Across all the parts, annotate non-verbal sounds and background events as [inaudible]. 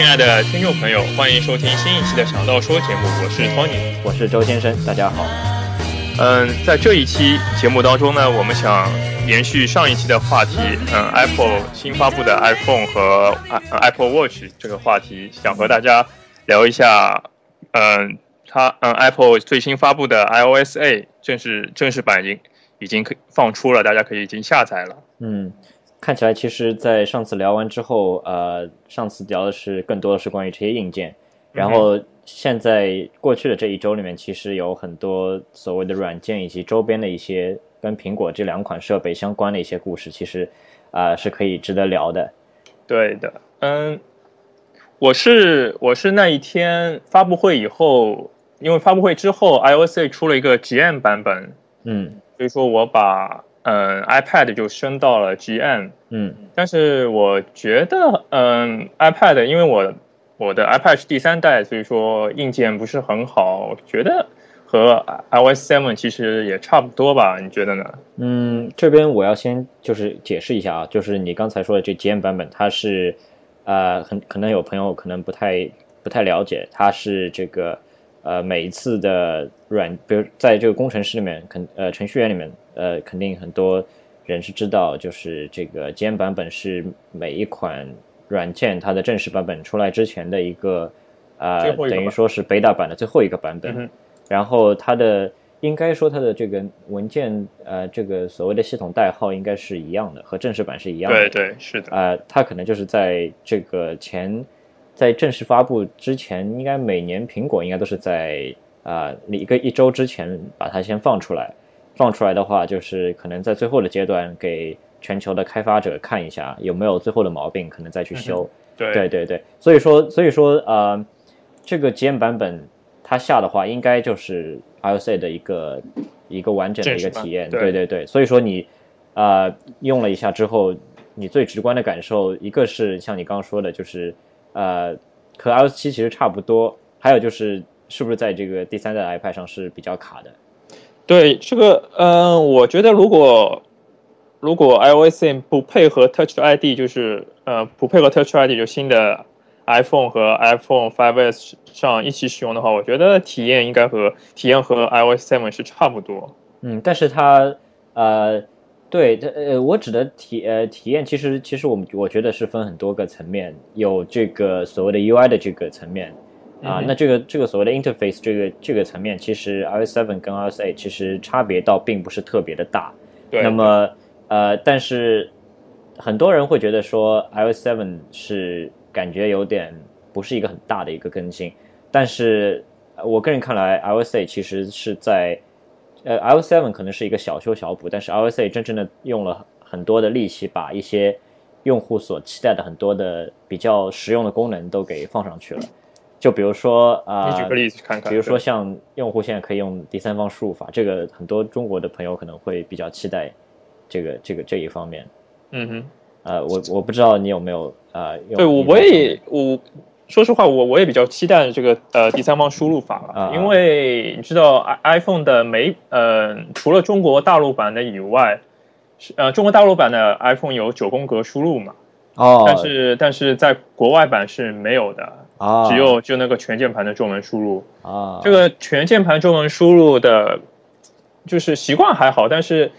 亲爱的听众朋友，欢迎收听新一期的《想到说》节目，我是 Tony，我是周先生，大家好。嗯，在这一期节目当中呢，我们想延续上一期的话题，嗯，Apple 新发布的 iPhone 和 Apple Watch 这个话题，想和大家聊一下，嗯，它，嗯，Apple 最新发布的 iOS A 正式正式版已经已经可放出了，大家可以已经下载了。嗯。看起来，其实，在上次聊完之后，呃，上次聊的是更多的是关于这些硬件，然后现在过去的这一周里面，其实有很多所谓的软件以及周边的一些跟苹果这两款设备相关的一些故事，其实啊是可以值得聊的。对的，嗯，我是我是那一天发布会以后，因为发布会之后，iOS 出了一个 GM 版本，嗯，所以说我把。嗯，iPad 就升到了 GM，嗯，但是我觉得，嗯，iPad 因为我我的 iPad 是第三代，所以说硬件不是很好，我觉得和 iOS 7其实也差不多吧？你觉得呢？嗯，这边我要先就是解释一下啊，就是你刚才说的这 GM 版本，它是呃，很可能有朋友可能不太不太了解，它是这个。呃，每一次的软，比如在这个工程师里面，肯呃程序员里面，呃，肯定很多人是知道，就是这个 GM 版本是每一款软件它的正式版本出来之前的一个，呃，等于说是 beta 版的最后一个版本。然后它的应该说它的这个文件，呃，这个所谓的系统代号应该是一样的，和正式版是一样的。对对，是的。呃，它可能就是在这个前。在正式发布之前，应该每年苹果应该都是在啊一个一周之前把它先放出来。放出来的话，就是可能在最后的阶段给全球的开发者看一下有没有最后的毛病，可能再去修。对对对对，所以说所以说呃，这个体验版本它下的话，应该就是 iOS 的一个一个完整的一个体验。对对对，所以说你啊用了一下之后，你最直观的感受，一个是像你刚刚说的，就是。呃，和 iOS 七其实差不多，还有就是是不是在这个第三代 iPad 上是比较卡的？对，这个，嗯，我觉得如果如果 iOS 不配合 Touch ID，就是呃不配合 Touch ID，就新的 iPhone 和 iPhone 5s 上一起使用的话，我觉得体验应该和体验和 iOS 7是差不多。嗯，但是它呃。对，这呃，我指的体呃体验，其实其实我们我觉得是分很多个层面，有这个所谓的 UI 的这个层面啊，那这个这个所谓的 interface 这个这个层面，其实 iOS 7跟 iOS 8其实差别倒并不是特别的大。对。那么呃，但是很多人会觉得说 iOS 7是感觉有点不是一个很大的一个更新，但是我个人看来，iOS 8其实是在。呃，iOS 7可能是一个小修小补，但是 iOS 8真正的用了很多的力气，把一些用户所期待的很多的比较实用的功能都给放上去了。就比如说啊，你举个例子看看。比如说像用户现在可以用第三方输入法，这个很多中国的朋友可能会比较期待这个这个这一方面。嗯哼。呃，我我不知道你有没有呃，对我我也我。说实话，我我也比较期待这个呃 [laughs] 第三方输入法了，因为你知道 i iPhone 的每呃除了中国大陆版的以外，是呃中国大陆版的 iPhone 有九宫格输入嘛？哦，但是但是在国外版是没有的啊，只有就那个全键盘的中文输入啊。这个全键盘中文输入的，就是习惯还好，但是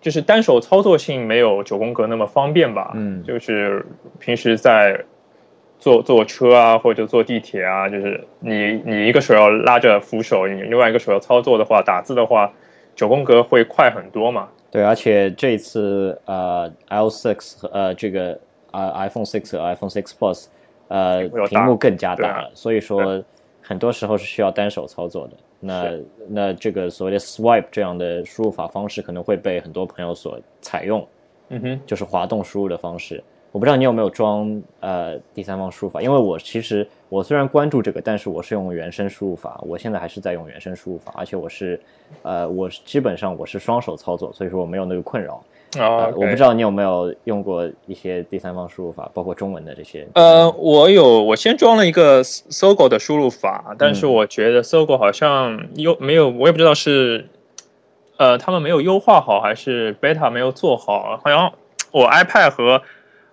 就是单手操作性没有九宫格那么方便吧？嗯，就是平时在。坐坐车啊，或者坐地铁啊，就是你你一个手要拉着扶手，你另外一个手要操作的话，打字的话，九宫格会快很多嘛？对，而且这一次呃，L six 和呃这个啊 iPhone six 和 iPhone six Plus 呃屏幕更加大了，所以说很多时候是需要单手操作的。那那这个所谓的 Swipe 这样的输入法方式可能会被很多朋友所采用，嗯哼，就是滑动输入的方式。我不知道你有没有装呃第三方输入法，因为我其实我虽然关注这个，但是我是用原生输入法，我现在还是在用原生输入法，而且我是呃我基本上我是双手操作，所以说我没有那个困扰。啊，我不知道你有没有用过一些第三方输入法，包括中文的这些。呃，我有，我先装了一个搜狗的输入法，但是我觉得搜狗好像优没有，我也不知道是呃他们没有优化好，还是 beta 没有做好，好像我 iPad 和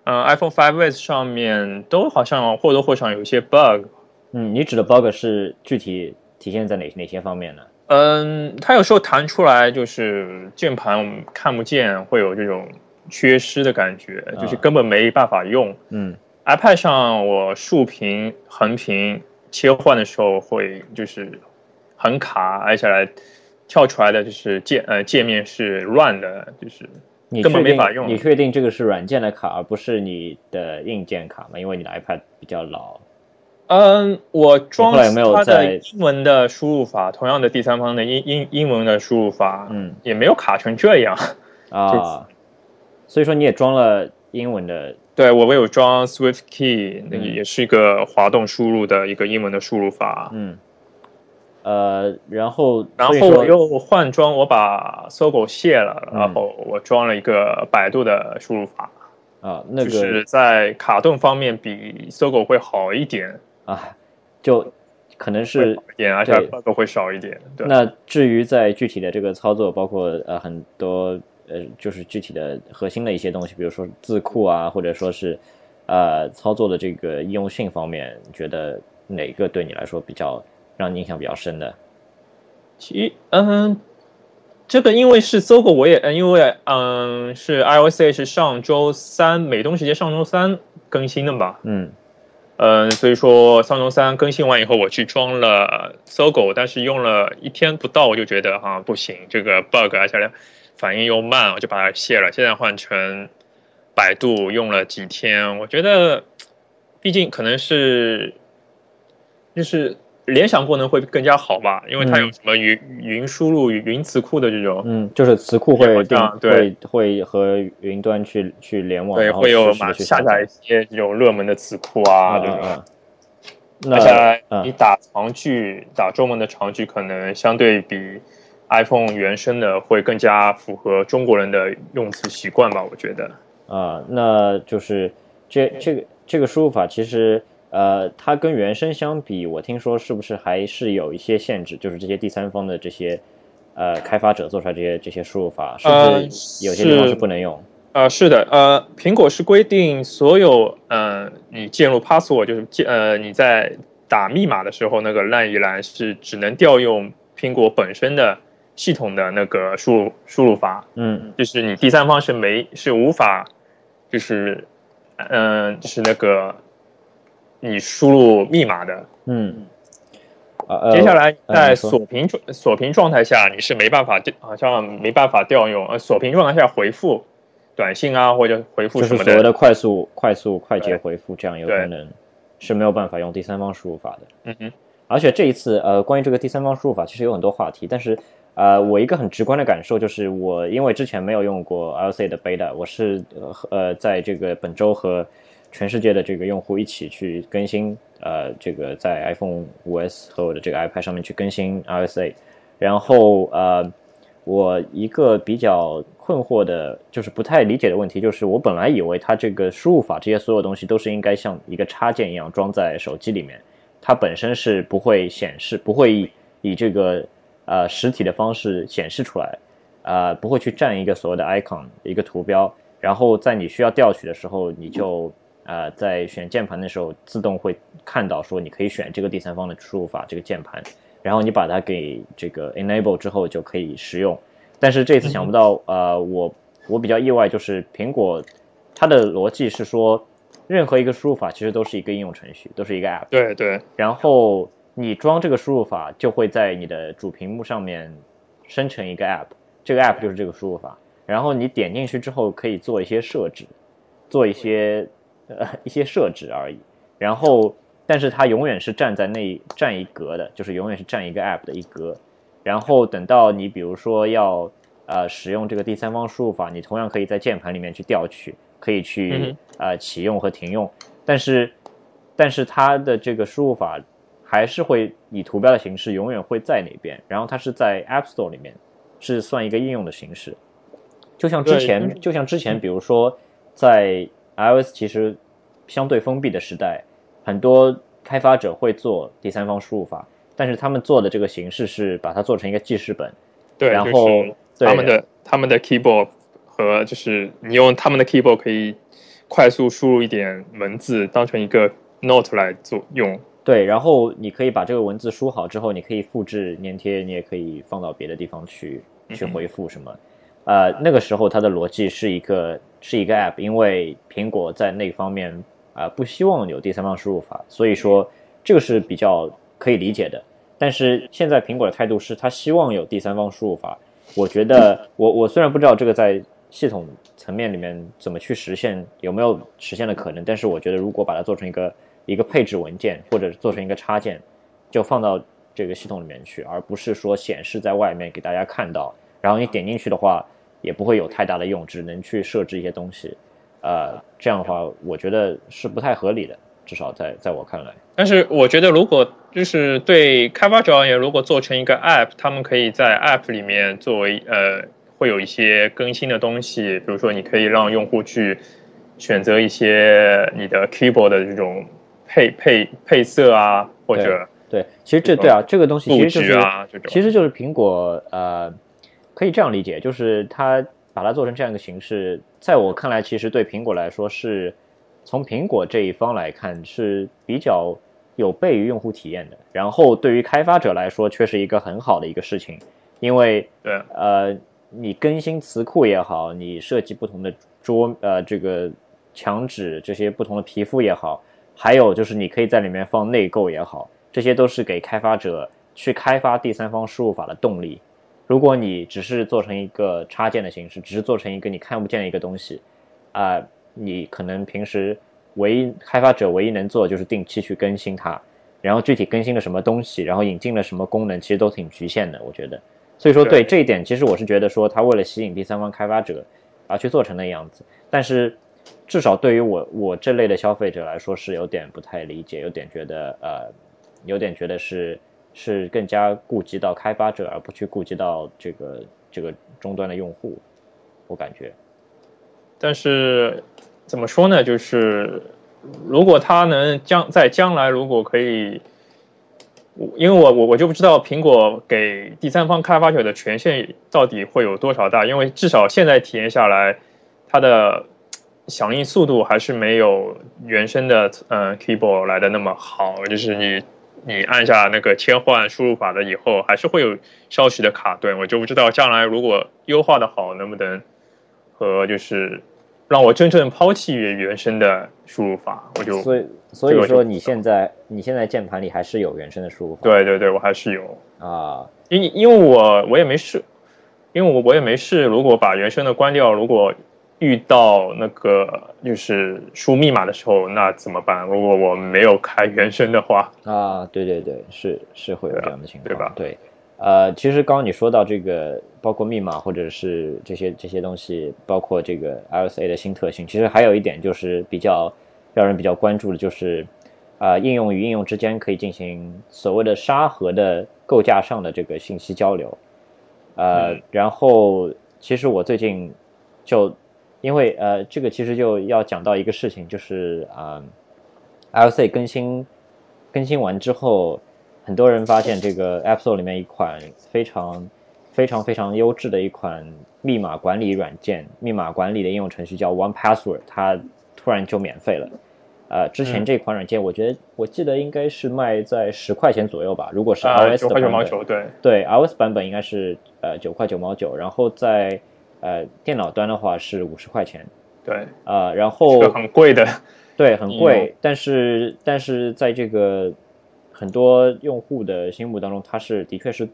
嗯，iPhone 5s 上面都好像或多或少有一些 bug。嗯，你指的 bug 是具体体现在哪哪些方面呢？嗯，它有时候弹出来就是键盘看不见，会有这种缺失的感觉，就是根本没办法用。嗯，iPad 上我竖屏、横屏切换的时候会就是很卡，而且来跳出来的就是界呃界面是乱的，就是根本没法用。你确定这个是软件的卡，而不是你的硬件卡吗？因为你的 iPad 比较老。嗯，我装它的英文的输入法，同样的第三方的英英英文的输入法，嗯，也没有卡成这样啊。所以说你也装了英文的？对，我有装 Swift Key，那也是一个滑动输入的一个英文的输入法。嗯，呃，然后然后我又换装，我把搜狗卸了，然后我装了一个百度的输入法。啊，那个是在卡顿方面比搜狗会好一点。啊，就可能是点，而且 bug 会少一点。对。那至于在具体的这个操作，包括呃很多呃就是具体的核心的一些东西，比如说字库啊，或者说是呃操作的这个应用性方面，觉得哪个对你来说比较让你印象比较深的？其嗯，这个因为是搜狗，我也嗯因为嗯是 iOS 是上周三美东时间上周三更新的吧？嗯。嗯，所以说上周三更新完以后，我去装了搜狗，但是用了一天不到，我就觉得哈不行，这个 bug 而且反应又慢，我就把它卸了。现在换成百度，用了几天，我觉得毕竟可能是就是。联想功能会更加好吧，因为它有什么云云输入、云词库的这种，嗯，就是词库会对会和云端去去联网，对，会有马下载一些这种热门的词库啊，这种。那你打长句，打中文的长句，可能相对比 iPhone 原生的会更加符合中国人的用词习惯吧？我觉得。啊，那就是这这个这个输入法其实。呃，它跟原生相比，我听说是不是还是有一些限制？就是这些第三方的这些呃开发者做出来这些这些输入法，是不是有些地方是不能用？呃，是的，呃，苹果是规定所有呃你进入 password 就是建呃你在打密码的时候，那个烂一栏是只能调用苹果本身的系统的那个输入输入法，嗯，就是你第三方是没是无法，就是嗯是那个。你输入密码的，嗯，呃接下来在锁屏状锁屏状态下，你是没办法调好像没办法调用。呃，锁屏状态下回复短信啊，或者回复什么的，所谓的快速、快速、快捷回复，这样有可能是没有办法用第三方输入法的。嗯哼。而且这一次，呃，关于这个第三方输入法，其实有很多话题。但是，呃，我一个很直观的感受就是，我因为之前没有用过 LC 的 beta，我是呃，在这个本周和。全世界的这个用户一起去更新，呃，这个在 iPhone 5s 和我的这个 iPad 上面去更新 RSA，然后呃，我一个比较困惑的，就是不太理解的问题，就是我本来以为它这个输入法这些所有东西都是应该像一个插件一样装在手机里面，它本身是不会显示，不会以以这个呃实体的方式显示出来，呃，不会去占一个所谓的 icon 一个图标，然后在你需要调取的时候，你就呃，在选键盘的时候，自动会看到说你可以选这个第三方的输入法这个键盘，然后你把它给这个 enable 之后就可以使用。但是这次想不到，呃，我我比较意外，就是苹果它的逻辑是说，任何一个输入法其实都是一个应用程序，都是一个 app。对对。然后你装这个输入法，就会在你的主屏幕上面生成一个 app，这个 app 就是这个输入法。然后你点进去之后，可以做一些设置，做一些。呃，一些设置而已，然后，但是它永远是站在那站一格的，就是永远是占一个 app 的一格，然后等到你比如说要呃使用这个第三方输入法，你同样可以在键盘里面去调取，可以去呃启用和停用，但是，但是它的这个输入法还是会以图标的形式永远会在那边，然后它是在 App Store 里面是算一个应用的形式，就像之前，就像之前，比如说在。iOS 其实相对封闭的时代，很多开发者会做第三方输入法，但是他们做的这个形式是把它做成一个记事本，对，然后他们的他们的 keyboard 和就是你用他们的 keyboard 可以快速输入一点文字，当成一个 note 来做用。对，然后你可以把这个文字输好之后，你可以复制粘贴，你也可以放到别的地方去去回复什么。呃，那个时候它的逻辑是一个是一个 app，因为苹果在那方面啊不希望有第三方输入法，所以说这个是比较可以理解的。但是现在苹果的态度是，它希望有第三方输入法。我觉得，我我虽然不知道这个在系统层面里面怎么去实现，有没有实现的可能，但是我觉得如果把它做成一个一个配置文件，或者做成一个插件，就放到这个系统里面去，而不是说显示在外面给大家看到。然后你点进去的话，也不会有太大的用，只能去设置一些东西。呃，这样的话，我觉得是不太合理的。至少在在我看来，但是我觉得如果就是对开发者而言，如果做成一个 App，他们可以在 App 里面作为呃，会有一些更新的东西，比如说你可以让用户去选择一些你的 Keyboard 的这种配配配色啊，或者对，其实这对啊，这个东西其实就是啊，其实就是苹果呃，可以这样理解，就是它把它做成这样一个形式，在我看来，其实对苹果来说是。从苹果这一方来看是比较有悖于用户体验的，然后对于开发者来说却是一个很好的一个事情，因为对呃你更新词库也好，你设计不同的桌呃这个墙纸这些不同的皮肤也好，还有就是你可以在里面放内购也好，这些都是给开发者去开发第三方输入法的动力。如果你只是做成一个插件的形式，只是做成一个你看不见的一个东西，啊。你可能平时唯一开发者唯一能做的就是定期去更新它，然后具体更新了什么东西，然后引进了什么功能，其实都挺局限的，我觉得。所以说，对这一点，其实我是觉得说，他为了吸引第三方开发者而去做成那样子，但是至少对于我我这类的消费者来说，是有点不太理解，有点觉得呃，有点觉得是是更加顾及到开发者，而不去顾及到这个这个终端的用户，我感觉。但是怎么说呢？就是如果他能将在将来，如果可以，因为我我我就不知道苹果给第三方开发者的权限到底会有多少大，因为至少现在体验下来，它的响应速度还是没有原生的嗯 keyboard 来的那么好。就是你你按下那个切换输入法的以后，还是会有稍许的卡顿。我就不知道将来如果优化的好，能不能和就是。让我真正抛弃原生的输入法，我就所以所以说你现在你现在键盘里还是有原生的输入法？对对对，我还是有啊，因因为我我也没试，因为我我也没试。如果把原生的关掉，如果遇到那个就是输密码的时候，那怎么办？如果我没有开原生的话啊，对对对，是是会有这样的情况，对吧？对。呃，其实刚刚你说到这个，包括密码或者是这些这些东西，包括这个 LSA 的新特性，其实还有一点就是比较让人比较关注的，就是啊，应用与应用之间可以进行所谓的沙盒的构架上的这个信息交流。呃，然后其实我最近就因为呃，这个其实就要讲到一个事情，就是啊，LSA 更新更新完之后。很多人发现这个 [laughs] App Store 里面一款非常、非常、非常优质的一款密码管理软件，密码管理的应用程序叫 One Password，它突然就免费了。呃，之前这款软件，我觉得我记得应该是卖在十块钱左右吧。如果是 iOS 的版本，对对，iOS 版本应该是呃九块九毛九，然后在呃电脑端的话是五十块钱。对，呃，然后很贵的，对，很贵，但是但是在这个。很多用户的心目当中，它是的确是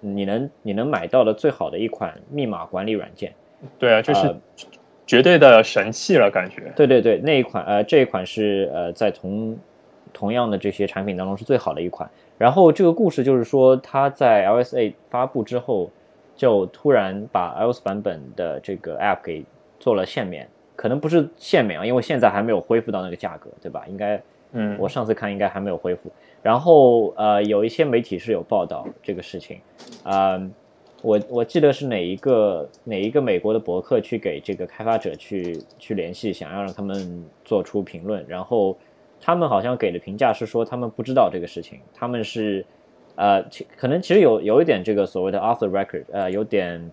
你能你能买到的最好的一款密码管理软件。对啊，就是绝对的神器了，感觉。对对对，那一款呃这一款是呃在同同样的这些产品当中是最好的一款。然后这个故事就是说，它在 LSA 发布之后，就突然把 iOS 版本的这个 App 给做了限免，可能不是限免啊，因为现在还没有恢复到那个价格，对吧？应该，嗯，我上次看应该还没有恢复。然后呃，有一些媒体是有报道这个事情，啊，我我记得是哪一个哪一个美国的博客去给这个开发者去去联系，想要让他们做出评论，然后他们好像给的评价是说他们不知道这个事情，他们是呃，其可能其实有有一点这个所谓的 off the record，呃，有点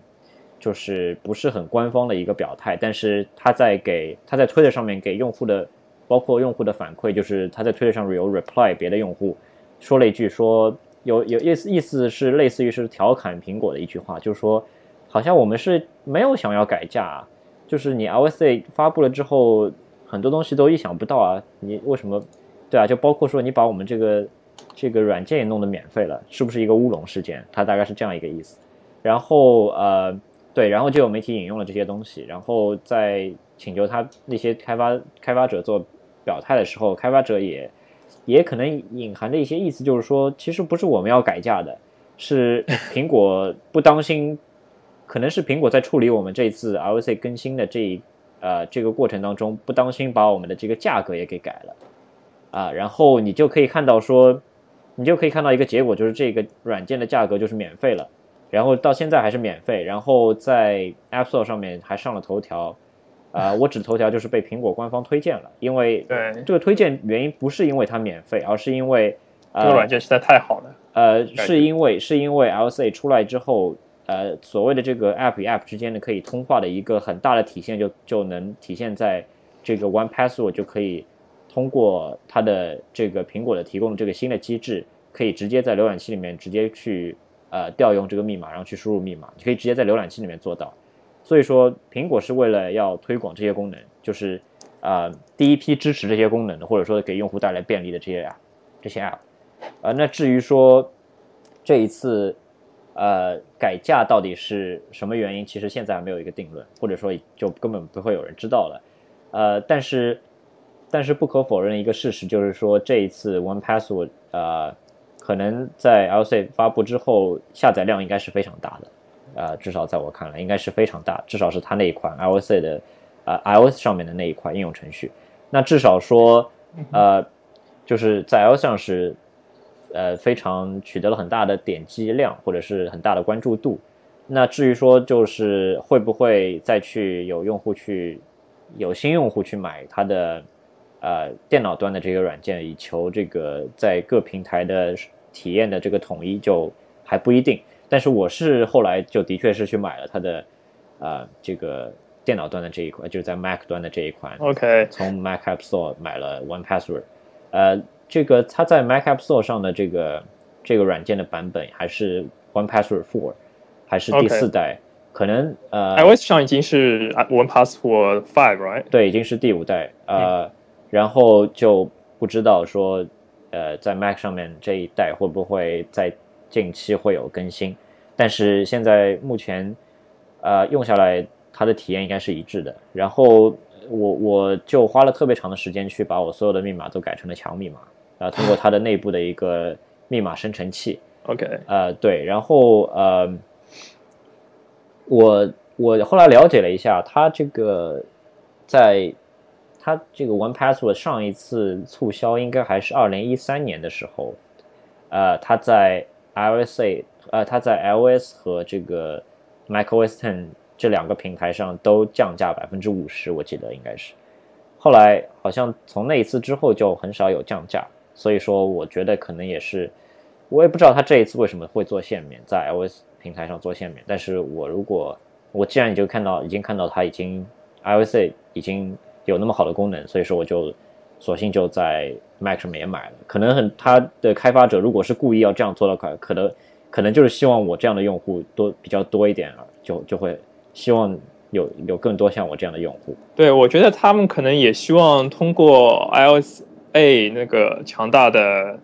就是不是很官方的一个表态，但是他在给他在推特上面给用户的，包括用户的反馈，就是他在推特上有 reply 别的用户说了一句说有有意思意思是类似于是调侃苹果的一句话，就是说好像我们是没有想要改价，就是你 LSA 发布了之后，很多东西都意想不到啊，你为什么？对啊，就包括说你把我们这个这个软件也弄得免费了，是不是一个乌龙事件？它大概是这样一个意思。然后呃，对，然后就有媒体引用了这些东西，然后在请求他那些开发开发者做表态的时候，开发者也也可能隐含的一些意思，就是说其实不是我们要改价的，是苹果不当心，可能是苹果在处理我们这次 iOS 更新的这一呃这个过程当中不当心把我们的这个价格也给改了。啊，然后你就可以看到说，你就可以看到一个结果，就是这个软件的价格就是免费了，然后到现在还是免费，然后在 App Store 上面还上了头条，啊，我指头条就是被苹果官方推荐了，因为对这个推荐原因不是因为它免费，而是因为这个软件实在太好了，呃，是因为是因为 LCA 出来之后，呃，所谓的这个 App 与 App 之间的可以通话的一个很大的体现，就就能体现在这个 One Password 就可以。通过它的这个苹果的提供的这个新的机制，可以直接在浏览器里面直接去呃调用这个密码，然后去输入密码，你可以直接在浏览器里面做到。所以说，苹果是为了要推广这些功能，就是啊第一批支持这些功能的，或者说给用户带来便利的这些啊这些 app。呃，那至于说这一次呃改价到底是什么原因，其实现在还没有一个定论，或者说就根本不会有人知道了。呃，但是。但是不可否认一个事实，就是说这一次 One Password，呃，可能在 LC 发布之后，下载量应该是非常大的，呃，至少在我看来，应该是非常大，至少是它那一款 LC 的，呃，iOS 上面的那一款应用程序。那至少说，呃，就是在 iOS 上是，呃，非常取得了很大的点击量，或者是很大的关注度。那至于说，就是会不会再去有用户去，有新用户去买它的？呃，电脑端的这个软件，以求这个在各平台的体验的这个统一，就还不一定。但是我是后来就的确是去买了它的，呃，这个电脑端的这一款，就是在 Mac 端的这一款。OK，从 Mac App Store 买了 One Password。呃，这个它在 Mac App Store 上的这个这个软件的版本还是 One Password Four，还是第四代？可能呃，iOS 上已经是 One Password Five，right？对，已经是第五代。呃。然后就不知道说，呃，在 Mac 上面这一代会不会在近期会有更新？但是现在目前，呃，用下来它的体验应该是一致的。然后我我就花了特别长的时间去把我所有的密码都改成了强密码，啊，通过它的内部的一个密码生成器。[laughs] OK，呃，对，然后呃，我我后来了解了一下，它这个在。它这个 One Password 上一次促销应该还是二零一三年的时候，呃，它在 iOS 呃，它在 iOS 和这个 macOS Ten 这两个平台上都降价百分之五十，我记得应该是。后来好像从那一次之后就很少有降价，所以说我觉得可能也是，我也不知道它这一次为什么会做限免，在 iOS 平台上做限免。但是我如果我既然你就看到已经看到它已经 iOS 已经。有那么好的功能，所以说我就索性就在 Mac 上面也买了。可能很，他的开发者如果是故意要这样做的话，可能可能就是希望我这样的用户多比较多一点，就就会希望有有更多像我这样的用户。对，我觉得他们可能也希望通过 iOS A 那个强大的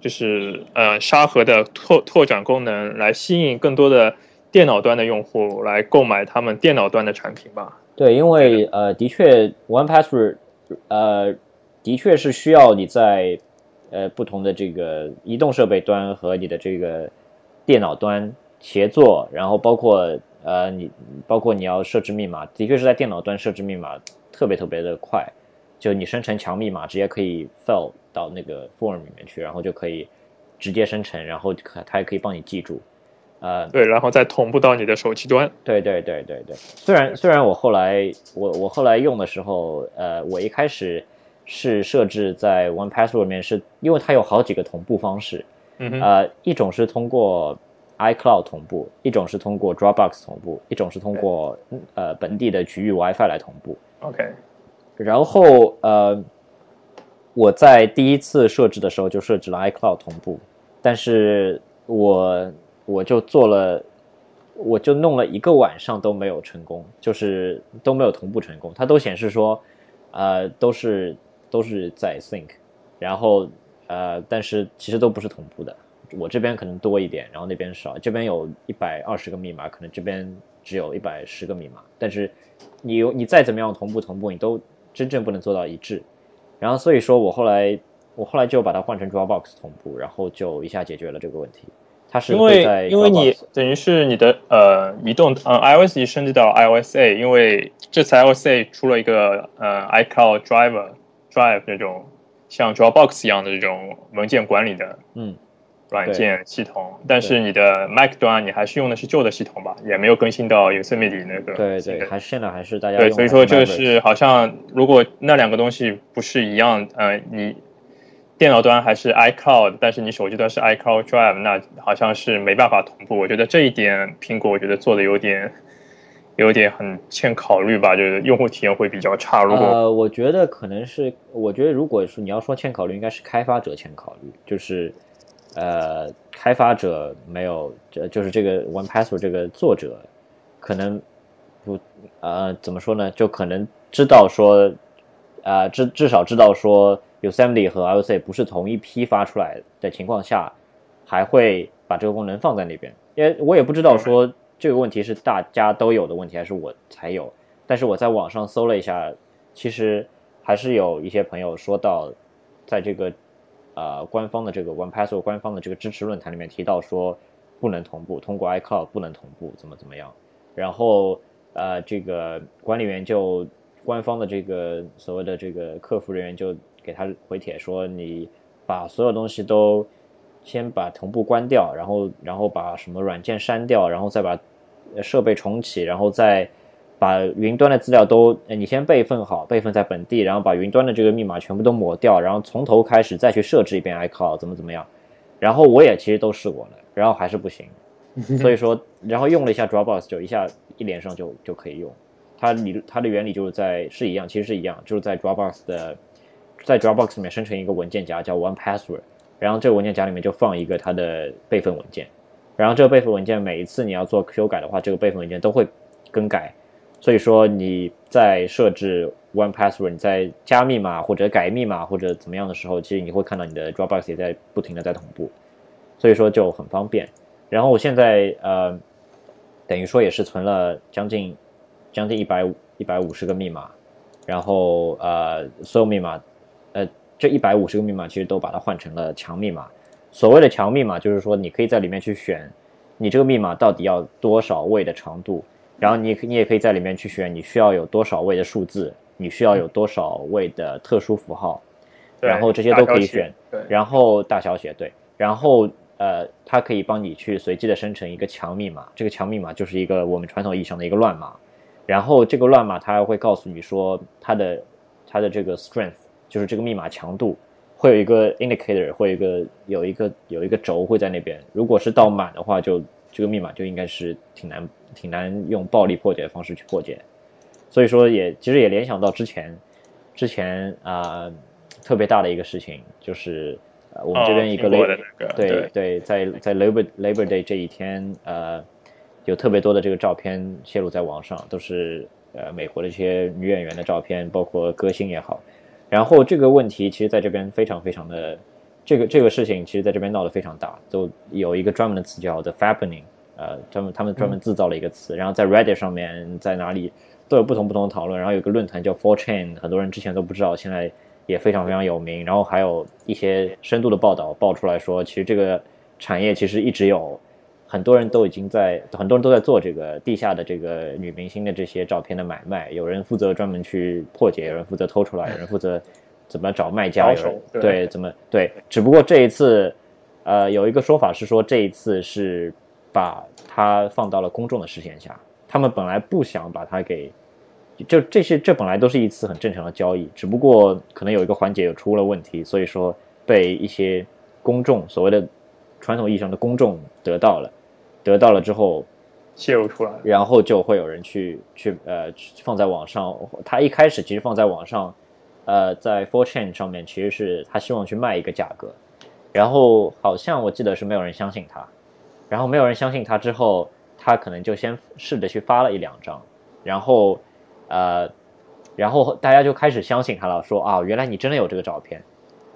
就是呃沙盒的拓拓展功能，来吸引更多的电脑端的用户来购买他们电脑端的产品吧。对，因为呃，的确，One Password，呃，的确是需要你在呃不同的这个移动设备端和你的这个电脑端协作，然后包括呃你包括你要设置密码，的确是在电脑端设置密码特别特别的快，就你生成强密码直接可以 fill 到那个 form 里面去，然后就可以直接生成，然后可它还可以帮你记住。呃，对，然后再同步到你的手机端。对对对对对。虽然虽然我后来我我后来用的时候，呃，我一开始是设置在 One Password 里面，是因为它有好几个同步方式。嗯呃，一种是通过 iCloud 同步，一种是通过 Dropbox 同步，一种是通过呃本地的局域 WiFi 来同步。OK，然后呃，我在第一次设置的时候就设置了 iCloud 同步，但是我我就做了，我就弄了一个晚上都没有成功，就是都没有同步成功，它都显示说，呃，都是都是在 sync，然后呃，但是其实都不是同步的，我这边可能多一点，然后那边少，这边有一百二十个密码，可能这边只有一百十个密码，但是你你再怎么样同步同步，你都真正不能做到一致。然后所以说我后来我后来就把它换成 Dropbox 同步，然后就一下解决了这个问题。它是因为因为你等于是你的呃移动嗯 iOS 已升级到 iOS A，因为这次 iOS A 出了一个呃 iCloud Driver Drive 那种像 Dropbox 一样的这种文件管理的嗯软件系统，但是你的 Mac 端你还是用的是旧的系统吧，也没有更新到 Yosemite 那个对对，还是现在还是大。家对，所以说这个是好像如果那两个东西不是一样，呃，你电脑端还是 iCloud，但是你手机端是 iCloud Drive，那好像是没办法同步。我觉得这一点苹果我觉得做的有点有点很欠考虑吧，就是用户体验会比较差。如果、呃，我觉得可能是，我觉得如果是你要说欠考虑，应该是开发者欠考虑，就是呃，开发者没有，这就是这个 One Password 这个作者可能不呃怎么说呢，就可能知道说，呃至至少知道说 Yosemite 和 IOC 不是同一批发出来的情况下，还会把这个功能放在那边，因为我也不知道说这个问题是大家都有的问题，还是我才有。但是我在网上搜了一下，其实还是有一些朋友说到，在这个呃官方的这个 One Password 官方的这个支持论坛里面提到说不能同步，通过 iCloud 不能同步，怎么怎么样。然后呃这个管理员就官方的这个所谓的这个客服人员就给他回帖说，你把所有东西都先把同步关掉，然后然后把什么软件删掉，然后再把设备重启，然后再把云端的资料都，你先备份好，备份在本地，然后把云端的这个密码全部都抹掉，然后从头开始再去设置一遍 iCloud 怎么怎么样。然后我也其实都试过了，然后还是不行。所以说，然后用了一下 Dropbox，就一下一连上就就可以用。它理它的原理就是在是一样，其实是一样，就是在 Dropbox 的在 Dropbox 里面生成一个文件夹叫 One Password，然后这个文件夹里面就放一个它的备份文件，然后这个备份文件每一次你要做修改的话，这个备份文件都会更改。所以说你在设置 One Password，你在加密码或者改密码或者怎么样的时候，其实你会看到你的 Dropbox 也在不停的在同步，所以说就很方便。然后我现在呃，等于说也是存了将近将近一百一百五十个密码，然后呃所有密码呃这一百五十个密码其实都把它换成了强密码。所谓的强密码就是说你可以在里面去选你这个密码到底要多少位的长度，然后你你也可以在里面去选你需要有多少位的数字，你需要有多少位的特殊符号，然后这些都可以选。然后大小写对，然后呃，它可以帮你去随机的生成一个强密码，这个强密码就是一个我们传统意义上的一个乱码，然后这个乱码它还会告诉你说它的它的这个 strength 就是这个密码强度，会有一个 indicator，会有一个有一个有一个轴会在那边，如果是到满的话就，这个密码就应该是挺难挺难用暴力破解的方式去破解，所以说也其实也联想到之前之前啊、特别大的一个事情，就是呃我们这边一个 Labor、的那个对对。对，在在 Labor Labor Day 这一天，呃，有特别多的这个照片泄露在网上，都是呃美国的这些女演员的照片，包括歌星也好。然后这个问题其实在这边非常非常的，这个这个事情其实在这边闹得非常大，都有一个专门的词叫 the fappening，呃，专门他们专门制造了一个词，然后在 Reddit 上面在哪里都有不同不同的讨论，然后有个论坛叫 4chan，很多人之前都不知道，现在也非常非常有名，然后还有一些深度的报道爆出来说，其实这个产业其实一直有。很多人都已经在，很多人都在做这个地下的这个女明星的这些照片的买卖，有人负责专门去破解，有人负责偷出来，有人负责怎么找卖家，有人手对对怎么对。只不过这一次，呃，有一个说法是说这一次是把它放到了公众的视线下，他们本来不想把它给，就这些这本来都是一次很正常的交易，只不过可能有一个环节有出了问题，所以说被一些公众所谓的传统意义上的公众得到了。得到了之后泄露出来，然后就会有人去去呃放在网上。他一开始其实放在网上，呃，在 Four Chain 上面其实是他希望去卖一个价格，然后好像我记得是没有人相信他，然后没有人相信他之后，他可能就先试着去发了一两张，然后呃，然后大家就开始相信他了，说啊，原来你真的有这个照片，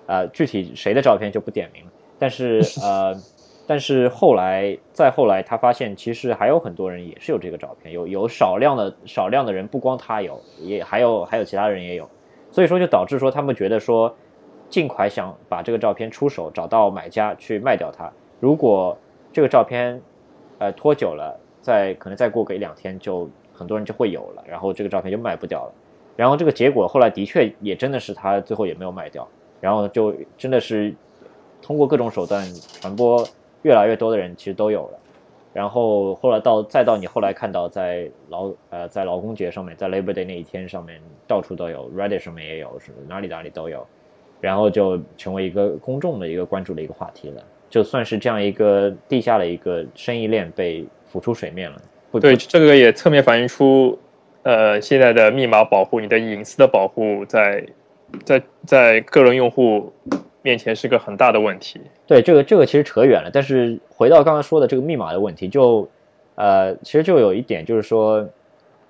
呃，具体谁的照片就不点名了，但是呃。但是后来，再后来，他发现其实还有很多人也是有这个照片，有有少量的少量的人，不光他有，也还有还有其他人也有，所以说就导致说他们觉得说，尽快想把这个照片出手，找到买家去卖掉它。如果这个照片，呃拖久了，再可能再过个一两天，就很多人就会有了，然后这个照片就卖不掉了。然后这个结果后来的确也真的是他最后也没有卖掉，然后就真的是通过各种手段传播。越来越多的人其实都有了，然后后来到再到你后来看到在劳呃在劳工节上面，在 Labor Day 那一天上面到处都有，Reddit 上面也有，是哪里哪里都有，然后就成为一个公众的一个关注的一个话题了，就算是这样一个地下的一个生意链被浮出水面了。对，这个也侧面反映出，呃，现在的密码保护、你的隐私的保护，在在在个人用户。面前是个很大的问题。对，这个这个其实扯远了。但是回到刚才说的这个密码的问题，就呃，其实就有一点就是说，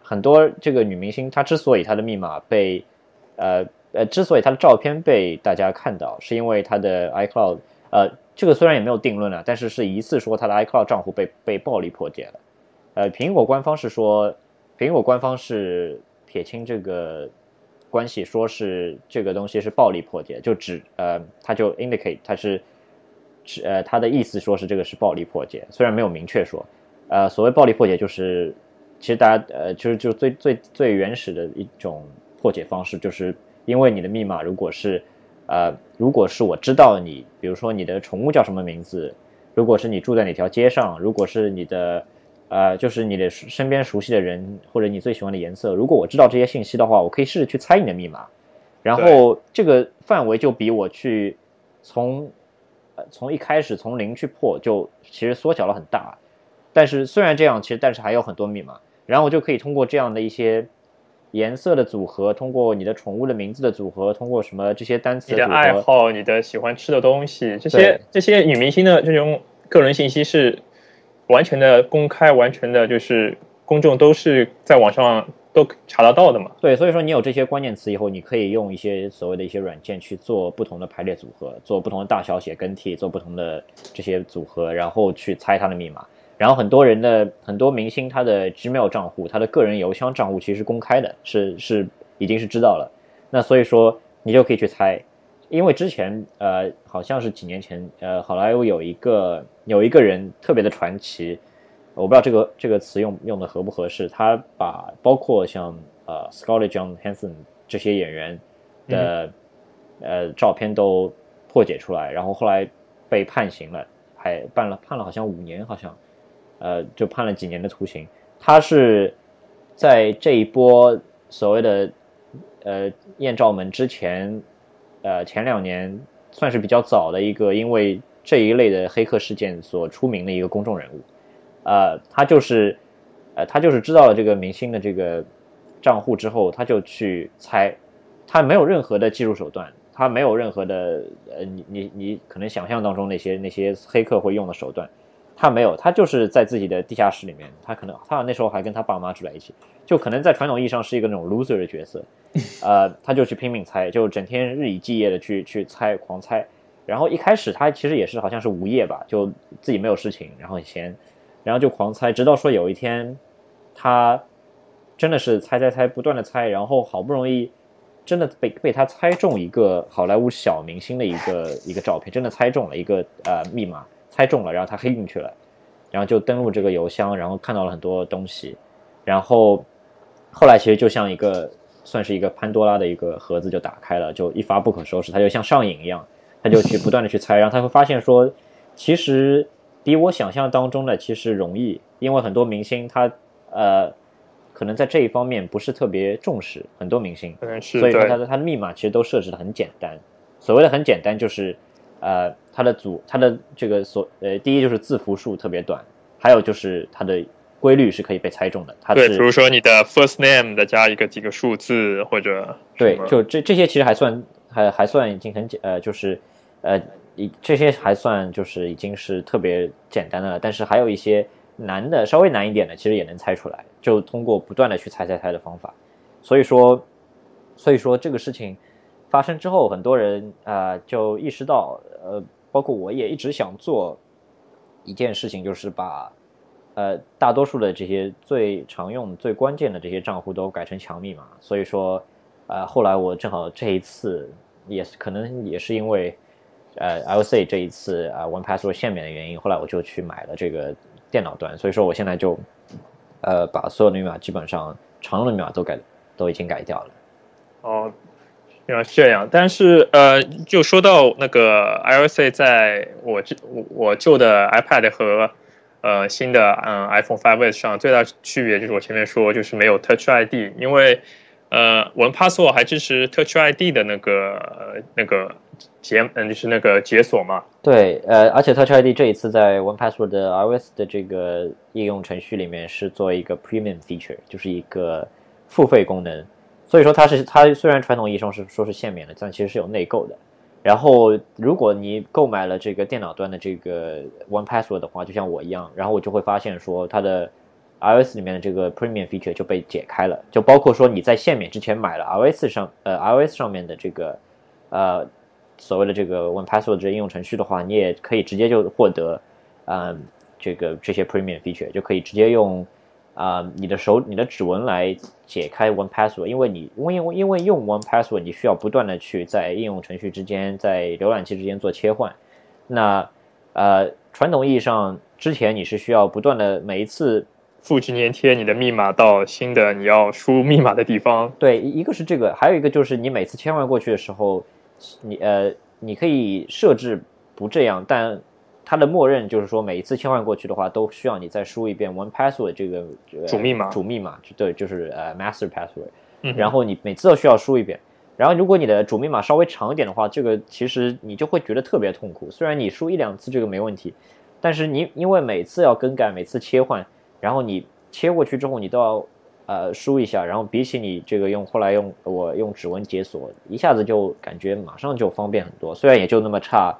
很多这个女明星她之所以她的密码被呃呃，之所以她的照片被大家看到，是因为她的 iCloud 呃，这个虽然也没有定论啊，但是是疑似说她的 iCloud 账户被被暴力破解了。呃，苹果官方是说，苹果官方是撇清这个。关系说是这个东西是暴力破解，就指呃，他就 indicate 他是，是呃，他的意思说是这个是暴力破解，虽然没有明确说，呃，所谓暴力破解就是，其实大家呃，就是就最最最原始的一种破解方式，就是因为你的密码如果是，呃，如果是我知道你，比如说你的宠物叫什么名字，如果是你住在哪条街上，如果是你的。呃，就是你的身边熟悉的人，或者你最喜欢的颜色。如果我知道这些信息的话，我可以试着去猜你的密码，然后这个范围就比我去从呃从一开始从零去破，就其实缩小了很大。但是虽然这样，其实但是还有很多密码，然后我就可以通过这样的一些颜色的组合，通过你的宠物的名字的组合，通过什么这些单词的爱好，你的喜欢吃的东西，这些这些女明星的这种个人信息是。完全的公开，完全的就是公众都是在网上都查得到的嘛？对，所以说你有这些关键词以后，你可以用一些所谓的一些软件去做不同的排列组合，做不同的大小写更替，做不同的这些组合，然后去猜它的密码。然后很多人的很多明星他的 Gmail 账户，他的个人邮箱账户其实是公开的，是是已经是知道了。那所以说你就可以去猜。因为之前，呃，好像是几年前，呃，好莱坞有一个有一个人特别的传奇，我不知道这个这个词用用的合不合适。他把包括像呃 Scarlett Johansson 这些演员的呃照片都破解出来，然后后来被判刑了，还判了判了好像五年，好像呃就判了几年的徒刑。他是在这一波所谓的呃艳照门之前。呃，前两年算是比较早的一个，因为这一类的黑客事件所出名的一个公众人物。呃，他就是，呃，他就是知道了这个明星的这个账户之后，他就去猜，他没有任何的技术手段，他没有任何的，呃，你你你可能想象当中那些那些黑客会用的手段。他没有，他就是在自己的地下室里面，他可能他那时候还跟他爸妈住在一起，就可能在传统意义上是一个那种 loser 的角色，[laughs] 呃，他就去拼命猜，就整天日以继夜的去去猜，狂猜。然后一开始他其实也是好像是无业吧，就自己没有事情，然后很闲，然后就狂猜，直到说有一天，他真的是猜猜猜，不断的猜，然后好不容易真的被被他猜中一个好莱坞小明星的一个一个照片，真的猜中了一个呃密码。猜中了，然后他黑进去了，然后就登录这个邮箱，然后看到了很多东西，然后后来其实就像一个算是一个潘多拉的一个盒子就打开了，就一发不可收拾，他就像上瘾一样，他就去不断的去猜，然后他会发现说，其实比我想象当中的其实容易，因为很多明星他呃可能在这一方面不是特别重视，很多明星，所以说他的他的密码其实都设置的很简单，所谓的很简单就是。呃，它的组，它的这个所，呃，第一就是字符数特别短，还有就是它的规律是可以被猜中的。它对，是比如说你的 first name 再加一个几个数字或者对就这这些其实还算还还算已经很简呃，就是呃，已这些还算就是已经是特别简单的了。但是还有一些难的，稍微难一点的，其实也能猜出来，就通过不断的去猜猜猜的方法。所以说，所以说这个事情发生之后，很多人啊、就意识到，呃，包括我也一直想做一件事情，就是把呃大多数的这些最常用、最关键的这些账户都改成强密码。所以说，呃，后来我正好这一次也是可能也是因为呃 LC 这一次啊、One Password 限免的原因，后来我就去买了这个电脑端。所以说我现在就呃把所有的密码基本上常用的密码都改都已经改掉了。哦，原来是这样。但是呃，就说到那个 iOS 在我这我我旧的 iPad 和呃新的嗯 iPhone 5S 上最大区别就是我前面说就是没有 Touch ID，因为呃 One Password 还支持 Touch ID 的那个那个解嗯就是那个解锁嘛。对，呃，而且 Touch ID 这一次在 One Password 的 iOS 的这个应用程序里面是做一个 Premium feature，就是一个付费功能。所以说它是它虽然传统意义上是说是限免的，但其实是有内购的。然后如果你购买了这个电脑端的这个 One Password 的话，就像我一样，然后我就会发现说它的 iOS 里面的这个 Premium feature 就被解开了，就包括说你在限免之前买了 iOS 上呃 iOS 上面的这个呃所谓的这个 One Password 这应用程序的话，你也可以直接就获得，嗯，这个这些 Premium feature 就可以直接用啊、你的手你的指纹来解开 One Password，因为你因为因为用 One Password 你需要不断的去在应用程序之间在浏览器之间做切换，那呃传统意义上之前你是需要不断的每一次复制粘贴你的密码到新的你要输入密码的地方，对，一个是这个，还有一个就是你每次切换过去的时候，你呃，你可以设置不这样，但它的默认就是说每一次切换过去的话，都需要你再输一遍 one password 这个、这个主密码主密码，对，就是呃 master password，嗯然后你每次都需要输一遍。然后，如果你的主密码稍微长一点的话，这个其实你就会觉得特别痛苦。虽然你输一两次这个没问题，但是你因为每次要更改，每次切换，然后你切过去之后，你都要呃输一下，然后比起你这个用后来用我用指纹解锁，一下子就感觉马上就方便很多。虽然也就那么差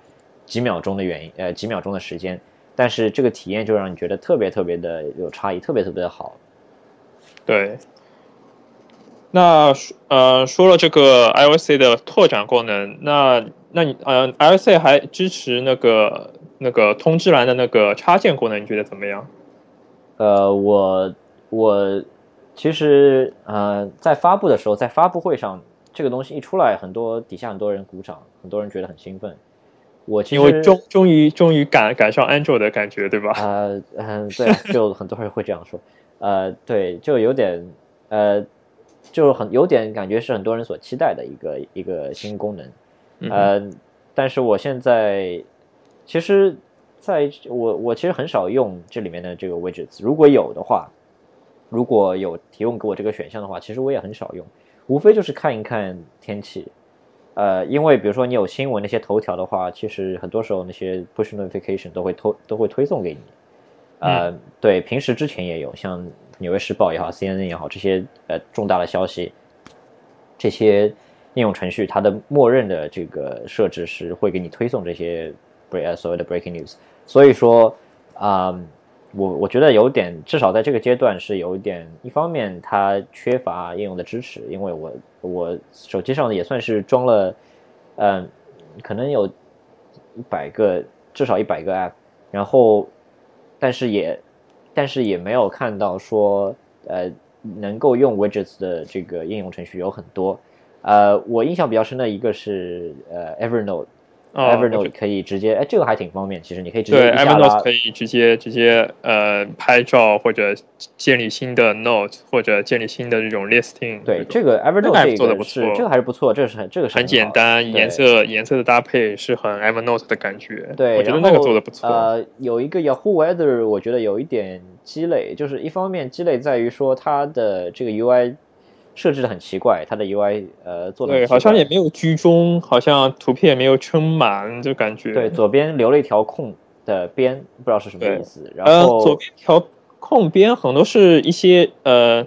几秒钟的原因，呃几秒钟的时间，但是这个体验就让你觉得特别特别的有差异，特别特别的好。对。那呃，说了这个 IOC 的拓展功能，那那你呃，IOC 还支持那个那个通知栏的那个插件功能，你觉得怎么样？呃，我我其实呃在发布的时候，在发布会上，这个东西一出来，很多底下很多人鼓掌，很多人觉得很兴奋。我其实因为终终于终于赶赶上 Android 的感觉，对吧？呃嗯对啊，[laughs] 就很多人会这样说。呃，对，就有点呃，就很有点感觉是很多人所期待的一个一个新功能。嗯呃，但是我现在其实在我我其实很少用这里面的这个 widgets，如果有的话，如果有提供给我这个选项的话，其实我也很少用，无非就是看一看天气。呃，因为比如说你有新闻那些头条的话，其实很多时候那些 push notification 都会推都会推送给你。呃，对，平时之前也有，像《纽约时报》也好，CNN 也好，这些呃重大的消息，这些应用程序它的默认的这个设置是会给你推送这些 break 呃所谓的 breaking news。所以说啊、我我觉得有点，至少在这个阶段是有一点，一方面它缺乏应用的支持，因为我我手机上也算是装了，嗯、可能有一百个，至少一百个 app，然后但是也但是也没有看到说呃能够用 widgets 的这个应用程序有很多。呃，我印象比较深的一个是呃 Evernote。哦 Evernote 可以直接，哎，这个还挺方便。其实你可以直接对，Evernote 可以直接直接呃拍照或者建立新的 Note 或者建立新的这种 listing 对，这个 Evernote 做的不错这个还是不错，这个是很这个是很简单，颜色颜色的搭配是很 Evernote 的感觉。对，我觉得那个做的不错。呃，有一个 Yahoo Weather，我觉得有一点积累，就是一方面积累在于说它的这个 UI 设置的很奇怪，它的 UI 呃做的对，好像也没有居中，好像图片也没有撑满，就感觉。对，左边留了一条空的边，不知道是什么意思。然呃，后左边条空边很多是一些呃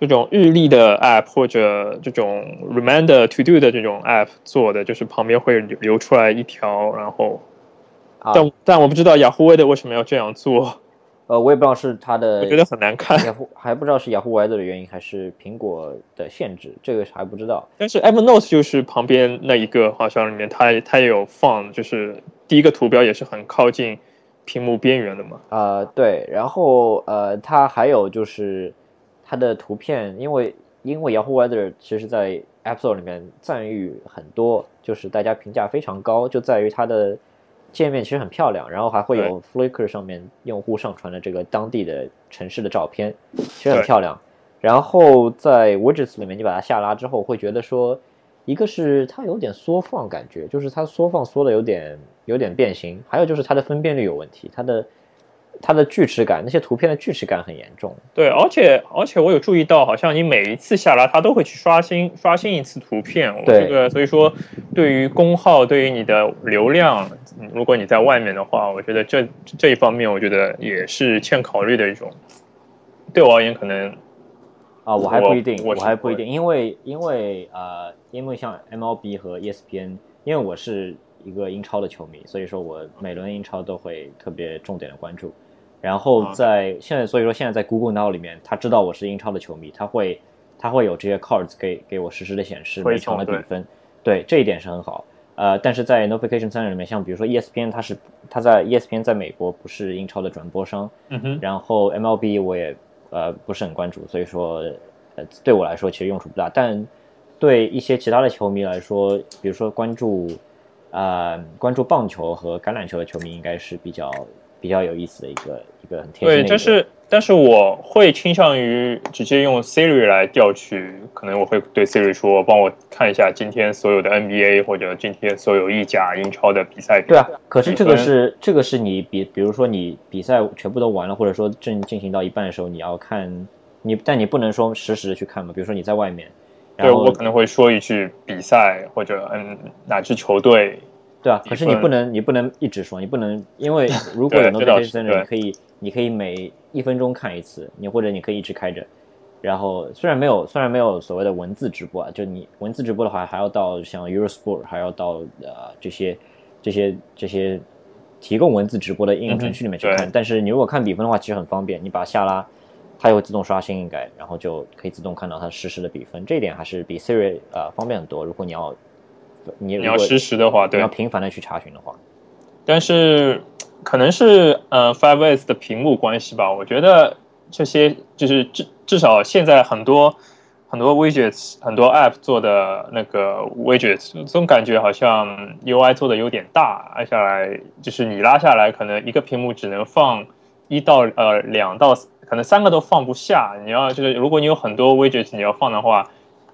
这种日历的 app 或者这种 reminder to do 的这种 app 做的，就是旁边会留留出来一条，然后。啊，但但我不知道雅虎 Weather 为什么要这样做，呃，我也不知道是它的，我觉得很难看。雅虎还不知道是雅虎 Weather 的原因还是苹果的限制，这个还不知道。但是 Evernote 就是旁边那一个好像里面它它也有放，就是第一个图标也是很靠近屏幕边缘的嘛。啊，对，然后呃，它还有就是它的图片，因为因为 Yahoo Weather 其实在 App Store 里面赞誉很多，就是大家评价非常高，就在于它的界面其实很漂亮，然后还会有 Flickr 上面用户上传的这个当地的城市的照片，其实很漂亮。然后在 Widgets 里面，你把它下拉之后，会觉得说，一个是它有点缩放感觉，就是它缩放缩的有点有点变形，还有就是它的分辨率有问题，它的它的锯齿感，那些图片的锯齿感很严重。对，而且而且我有注意到，好像你每一次下拉，它都会去刷新刷新一次图片。我对这个所以说，对于功耗，对于你的流量，嗯如果你在外面的话，我觉得这这一方面，我觉得也是欠考虑的一种。对我而言，可能啊，我还不一定，我还不一定，因为因为呃，因为像 MLB 和 E ESPN，因为我是一个英超的球迷，所以说我每轮英超都会特别重点的关注。然后啊在现在，所以说现在在 Google Now 里面，他知道我是英超的球迷，他会他会有这些 cards 给给我实时的显示推每场的比分，对这一点是很好。呃，但是在 Notification Center 里面，像比如说 E ESPN，它是它在 E ESPN 在美国不是英超的转播商，嗯哼，然后 MLB 我也呃不是很关注，所以说呃对我来说其实用处不大。但对一些其他的球迷来说，比如说关注呃关注棒球和橄榄球的球迷，应该是比较比较有意思的一个一个很贴心的对。但是但是我会倾向于直接用 Siri 来调取，可能我会对 Siri 说，帮我看一下今天所有的 NBA 或者今天所有意甲、英超的比赛。对啊，可是这个是这个是你比比如说你比赛全部都完了，或者说正进行到一半的时候，你要看你，但你不能说实时的去看嘛。比如说你在外面，对我可能会说一句比赛或者嗯哪支球队。对啊，可是你不能，你不能一直说，你不能，因为 [laughs] 如果有对这倒 notification 是 center，对你可以，你可以每一分钟看一次，你或者你可以一直开着。然后虽然没有，虽然没有所谓的文字直播啊，就你文字直播的话，还要到像 Eurosport，还要到呃这些这些这些提供文字直播的应用程序里面去看。嗯但是你如果看比分的话，其实很方便，你把它下拉，它也会自动刷新一改，然后就可以自动看到它实时的比分。这一点还是比 Siri 呃方便很多。如果你要你你要实时的话，对你要，频繁的去查询的话，但是可能是呃 Five S 的屏幕关系吧，我觉得这些就是至至少现在很多很多 widgets 很多 app 做的那个 widgets，总感觉好像 UI 做的有点大，按下来就是你拉下来，可能一个屏幕只能放一到呃两到可能三个都放不下。你要就是如果你有很多 widgets 你要放的话，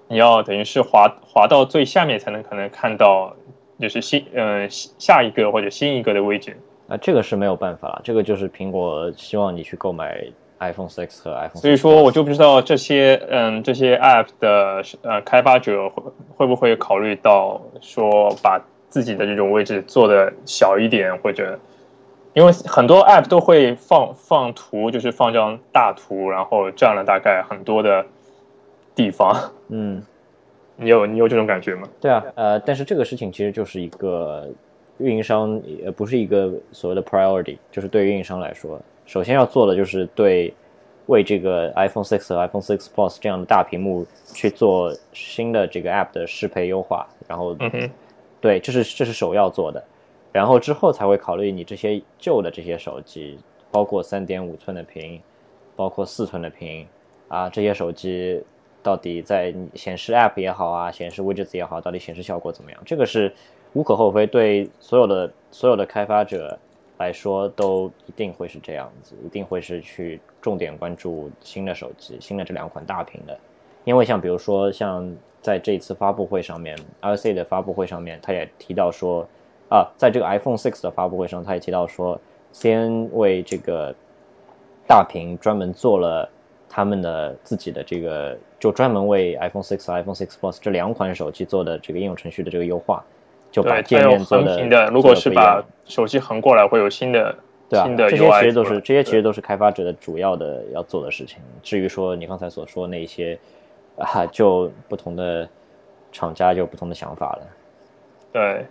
你要等于是滑滑到最下面才能可能看到，就是新呃下一个或者新一个的 widget。啊，这个是没有办法了，这个就是苹果希望你去购买 iPhone 6和 iPhone，所以说，我就不知道这些嗯这些 app 的呃开发者会会不会考虑到说把自己的这种位置做的小一点，或者因为很多 app 都会放放图，就是放张大图，然后占了大概很多的地方。嗯，[laughs] 你有你有这种感觉吗？对啊，呃，但是这个事情其实就是一个运营商，呃，不是一个所谓的 priority，就是对于运营商来说，首先要做的就是对为这个 iPhone 6和 iPhone 6 Plus 这样的大屏幕去做新的这个 app 的适配优化，然后嗯哼，对，这是这是首要做的，然后之后才会考虑你这些旧的这些手机，包括三点五寸的屏，包括四寸的屏啊，这些手机到底在显示 App 也好啊，显示 widgets 也好，到底显示效果怎么样？这个是无可厚非，对所有的所有的开发者来说都一定会是这样子，一定会是去重点关注新的手机，新的这两款大屏的。因为像比如说像在这一次发布会上面，iC 的发布会上面，他也提到说，啊，在这个 iPhone 6的发布会上，他也提到说，CN 为这个大屏专门做了他们的自己的这个，就专门为 iPhone 6和 iPhone 6 Plus 这两款手机做的这个应用程序的这个优化。就把界面做横的，如果是把手机横过来，会有新的对啊，新的这些其实都是这些其实都是开发者的主要的要做的事情。至于说你刚才所说那些啊，就不同的厂家就有不同的想法了。对，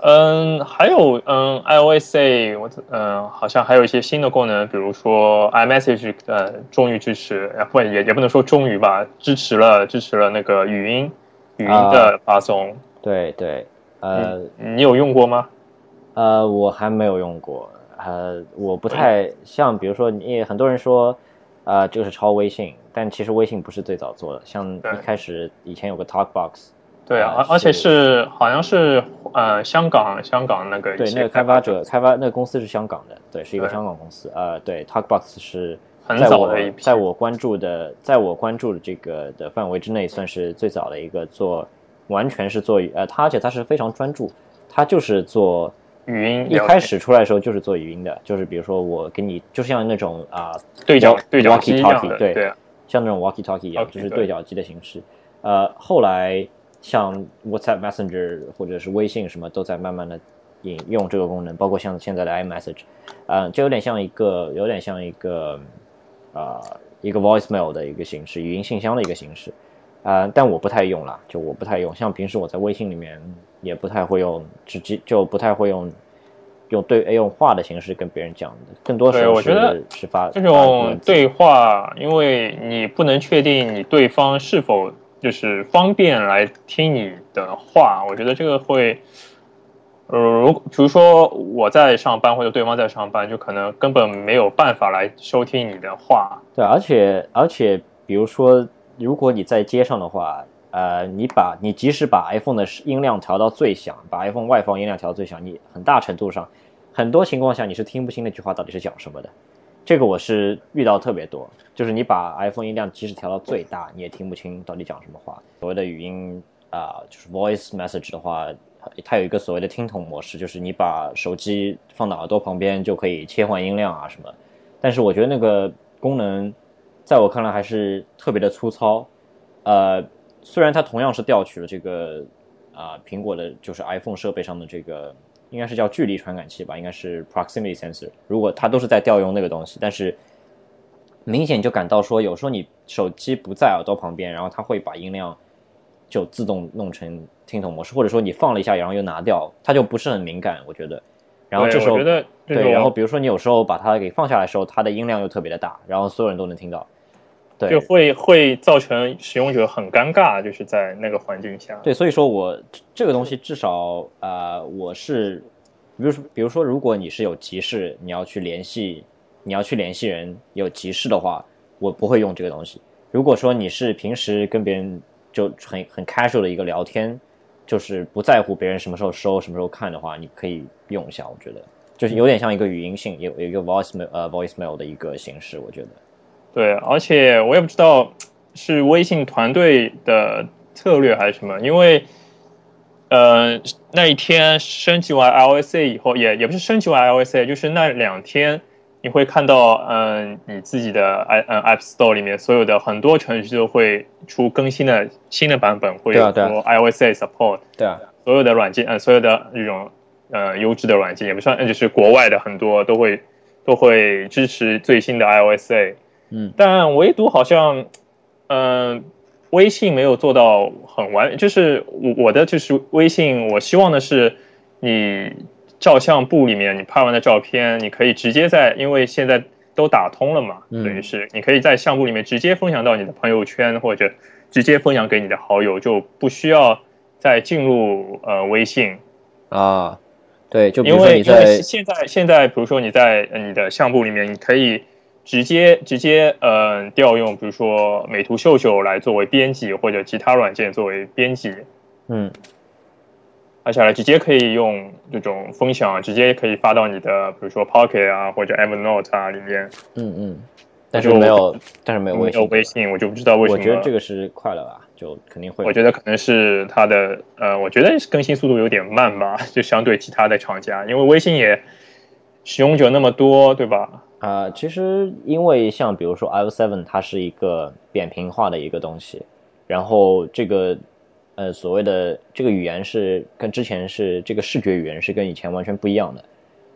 嗯，还有嗯，iOS 我嗯好像还有一些新的功能，比如说 iMessage 呃终于支持，呃不也也不能说终于吧，支持了支持了那个语音语音的发送。对对，呃、你有用过吗？呃，我还没有用过，呃，我不太像，比如说你很多人说，呃，这个是抄微信，但其实微信不是最早做的，像一开始以前有个 TalkBox，对啊，啊而而且是。是好像是呃香港香港那个对，那个开发者开发那个公司是香港的，对，是一个香港公司，呃，对，TalkBox 是很早的一批在我关注的，在我关注的这个的范围之内，算是最早的一个做，完全是做呃，他而且他是非常专注，他就是做语音一开始出来的时候就是做语音的，就是比如说我给你，就像那种啊、对讲对讲机一样的，对对啊像那种 walkie talkie 一样就是对对。讲机的形式。呃，后来像 WhatsApp Messenger 或者是微信什么都在慢慢的引用这个功能，包括像现在的 iMessage，呃，就有点像一个有点像一个呃一个 voicemail 的一个形式，语音信箱的一个形式。呃，但我不太用了，就我不太用，像平时我在微信里面也不太会用，直接就不太会用用对用话的形式跟别人讲的，更多时候我觉得是是发这种对话，因为你不能确定你对方是否就是方便来听你的话，我觉得这个会，呃，如比如说我在上班或者对方在上班，就可能根本没有办法来收听你的话。对，而且而且，比如说，如果你在街上的话，呃，你把你即使把 iPhone 的音量调到最响，把 iPhone 外放音量调到最响，你很大程度上，很多情况下你是听不清那句话到底是讲什么的。这个我是遇到特别多，就是你把 iPhone 音量即使调到最大，你也听不清到底讲什么话。所谓的语音啊、就是 voice message 的话，它有一个所谓的听筒模式，就是你把手机放到耳朵旁边就可以切换音量啊什么。但是我觉得那个功能，在我看来还是特别的粗糙。呃，虽然它同样是调取了这个啊、苹果的，就是 iPhone 设备上的这个，应该是叫距离传感器吧，应该是 proximity sensor。如果它都是在调用那个东西，但是明显就感到说，有时候你手机不在耳朵旁边，然后它会把音量就自动弄成听筒模式，或者说你放了一下，然后又拿掉，它就不是很敏感，我觉得。然后这时候对，然后比如说你有时候把它给放下来的时候，它的音量又特别的大，然后所有人都能听到。对，就会会造成使用者很尴尬，就是在那个环境下。对，所以说我这个东西至少呃，我是，比如说，比如说，如果你是有急事，你要去联系，你要去联系人有急事的话，我不会用这个东西。如果说你是平时跟别人就很很 casual 的一个聊天，就是不在乎别人什么时候收、什么时候看的话，你可以用一下。我觉得就是有点像一个语音信，有有一个 voicemail 呃 voicemail 的一个形式，我觉得。对，而且我也不知道是微信团队的策略还是什么，因为呃那一天升级完 iOS 以后，也也不是升级完 iOS，就是那两天你会看到，嗯、你自己的 i 嗯 App Store 里面所有的很多程序都会出更新的新的版本，会有 iOS support，对啊，所有的软件，呃，所有的这种呃优质的软件，也不算，呃就是国外的很多都会都会支持最新的 iOS。嗯，但唯独好像，嗯、微信没有做到很完，就是我我的就是微信，我希望的是你照相簿里面你拍完的照片，你可以直接在，因为现在都打通了嘛，嗯。等于是你可以在相簿里面直接分享到你的朋友圈或者直接分享给你的好友，就不需要再进入呃微信，啊，对，就比因为因为在现在现在比如说你在呃你的相簿里面，你可以直接直接呃调用，比如说美图秀秀来作为编辑，或者其他软件作为编辑，嗯而且呢直接可以用这种分享，直接可以发到你的比如说 Pocket 啊或者 Evernote 啊里面。嗯嗯，但是我没有，但是没有微信没，有微信，我就不知道为什么。我觉得这个是快了吧，就肯定会。我觉得可能是它的呃，我觉得更新速度有点慢吧，就相对其他的厂家，因为微信也使用者那么多，对吧？啊、其实因为像比如说 iOS 7，它是一个扁平化的一个东西，然后这个呃所谓的这个语言是跟之前是这个视觉语言是跟以前完全不一样的。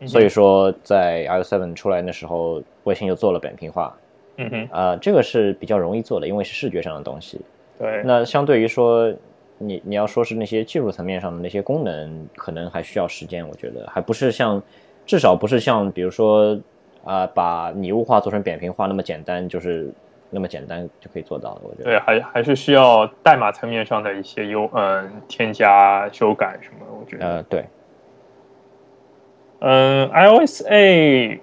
所以说，在 iOS 7出来的时候，微信就做了扁平化。嗯哼，啊，这个是比较容易做的，因为是视觉上的东西。对。那相对于说，你你要说是那些技术层面上的那些功能，可能还需要时间。我觉得还不是像，至少不是像，比如说啊，把拟物化做成扁平化那么简单，就是那么简单就可以做到的。我觉得。对，还还是需要代码层面上的一些优嗯添加修改什么，我觉得。呃，对。嗯，iOS A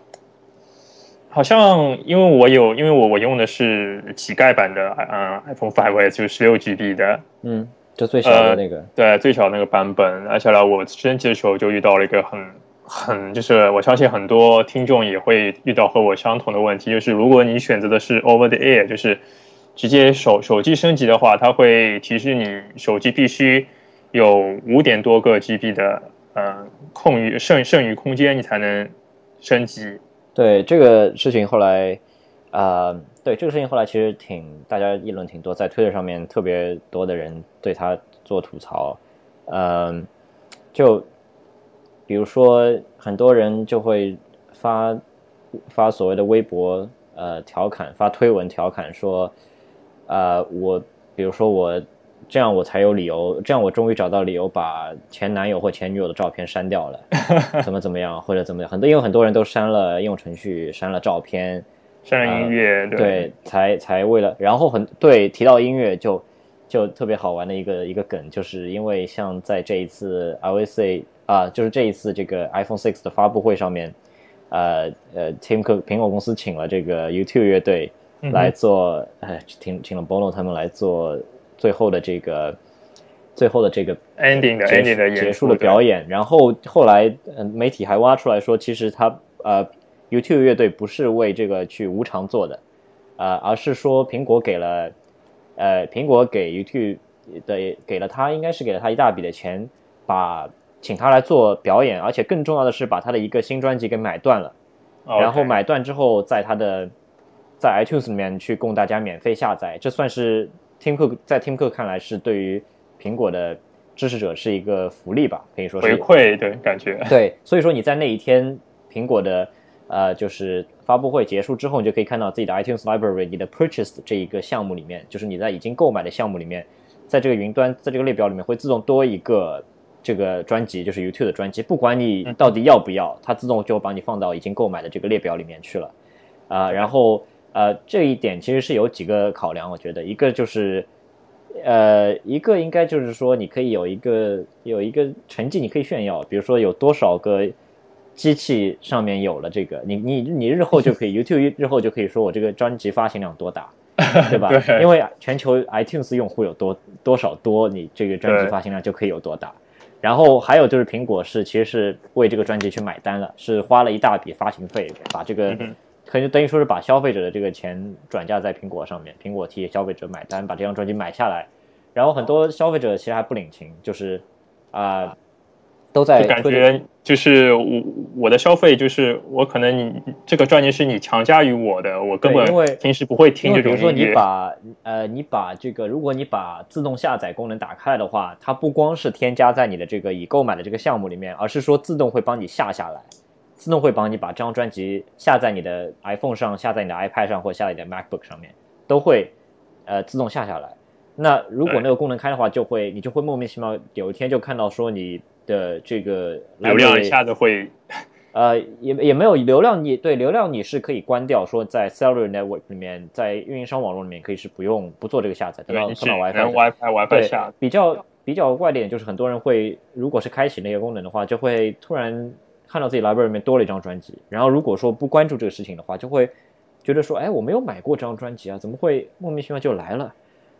好像因为我有，因为我我用的是乞丐版的，嗯，iPhone 5S 就是十六 GB 的，嗯，就最小的那个，对，最小那个版本。而且呢，我升级的时候就遇到了一个很很，就是我相信很多听众也会遇到和我相同的问题，就是如果你选择的是 Over the Air，就是直接手手机升级的话，它会提示你手机必须有五点多个 GB 的。嗯，空余剩剩余空间你才能升级。对这个事情后来，啊，对这个事情后来其实挺大家议论挺多，在推特上面特别多的人对他做吐槽。嗯，就比如说很多人就会发发所谓的微博呃调侃，发推文调侃说，啊，我比如说我。这样我才有理由，这样我终于找到理由把前男友或前女友的照片删掉了，[laughs] 怎么怎么样或者怎么样，很多因为很多人都删了应用程序，删了照片，[laughs] 删了音乐，对，才才为了，然后很对提到音乐就就特别好玩的一个一个梗，就是因为像在这一次 iOS 啊，就是这一次这个 iPhone 6的发布会上面，呃呃，Tim Cook 苹果公司请了这个 YouTube 乐队来做，呃，请请了 Bono 他们来做。最后的这个，最后的这个 ending 的 ending 的结束的表演，然后后来嗯媒体还挖出来说，其实他呃 YouTube 乐队不是为这个去无偿做的，呃，而是说苹果给了呃苹果给 YouTube 的给了他应该是给了他一大笔的钱，把请他来做表演，而且更重要的是把他的一个新专辑给买断了，然后买断之后在他的在 iTunes 里面去供大家免费下载，这算是。Tim Cook 在 Tim Cook 看来是对于苹果的支持者是一个福利吧，可以说是回馈的感觉。对，所以说你在那一天苹果的呃就是发布会结束之后，你就可以看到自己的 iTunes Library 你的 Purchased 这一个项目里面，就是你在已经购买的项目里面，在这个云端在这个列表里面会自动多一个这个专辑，就是 YouTube 的专辑，不管你到底要不要，它自动就把你放到已经购买的这个列表里面去了。啊，然后。呃，这一点其实是有几个考量，我觉得。一个就是，呃，一个应该就是说，你可以有一个有一个成绩，你可以炫耀，比如说有多少个机器上面有了这个，你你你日后就可以 YouTube 日后就可以说我这个专辑发行量多大，[laughs] 对吧？因为全球 iTunes 用户有多多少多，你这个专辑发行量就可以有多大。然后还有就是苹果是其实是为这个专辑去买单了，是花了一大笔发行费把这个。可能等于说是把消费者的这个钱转嫁在苹果上面，苹果替消费者买单，把这张专辑买下来，然后很多消费者其实还不领情，就是啊，都在感觉就是我我的消费就是我可能你这个专辑是你强加于我的，我根本因为平时不会听这种比如说你把呃你把这个如果你把自动下载功能打开的话，它不光是添加在你的这个已购买的这个项目里面，而是说自动会帮你下下来。自动会帮你把这张专辑下在你的 iPhone 上，下在你的 iPad 上，或下在你的 MacBook 上面，都会呃自动下下来。那如果那个功能开的话，就会你就会莫名其妙有一天就看到说你的这个流量一下子会 [laughs] 呃也也没有流量，你对流量你是可以关掉，说在 Cellular Network 里面，在运营商网络里面可以是不用不做这个下载，等到碰到 WiFi WiFi WiFi 下。比较比较怪点就是很多人会如果是开启那个功能的话，就会突然。看到自己 library 里面多了一张专辑，然后如果说不关注这个事情的话，就会觉得说，哎，我没有买过这张专辑啊，怎么会莫名其妙就来了？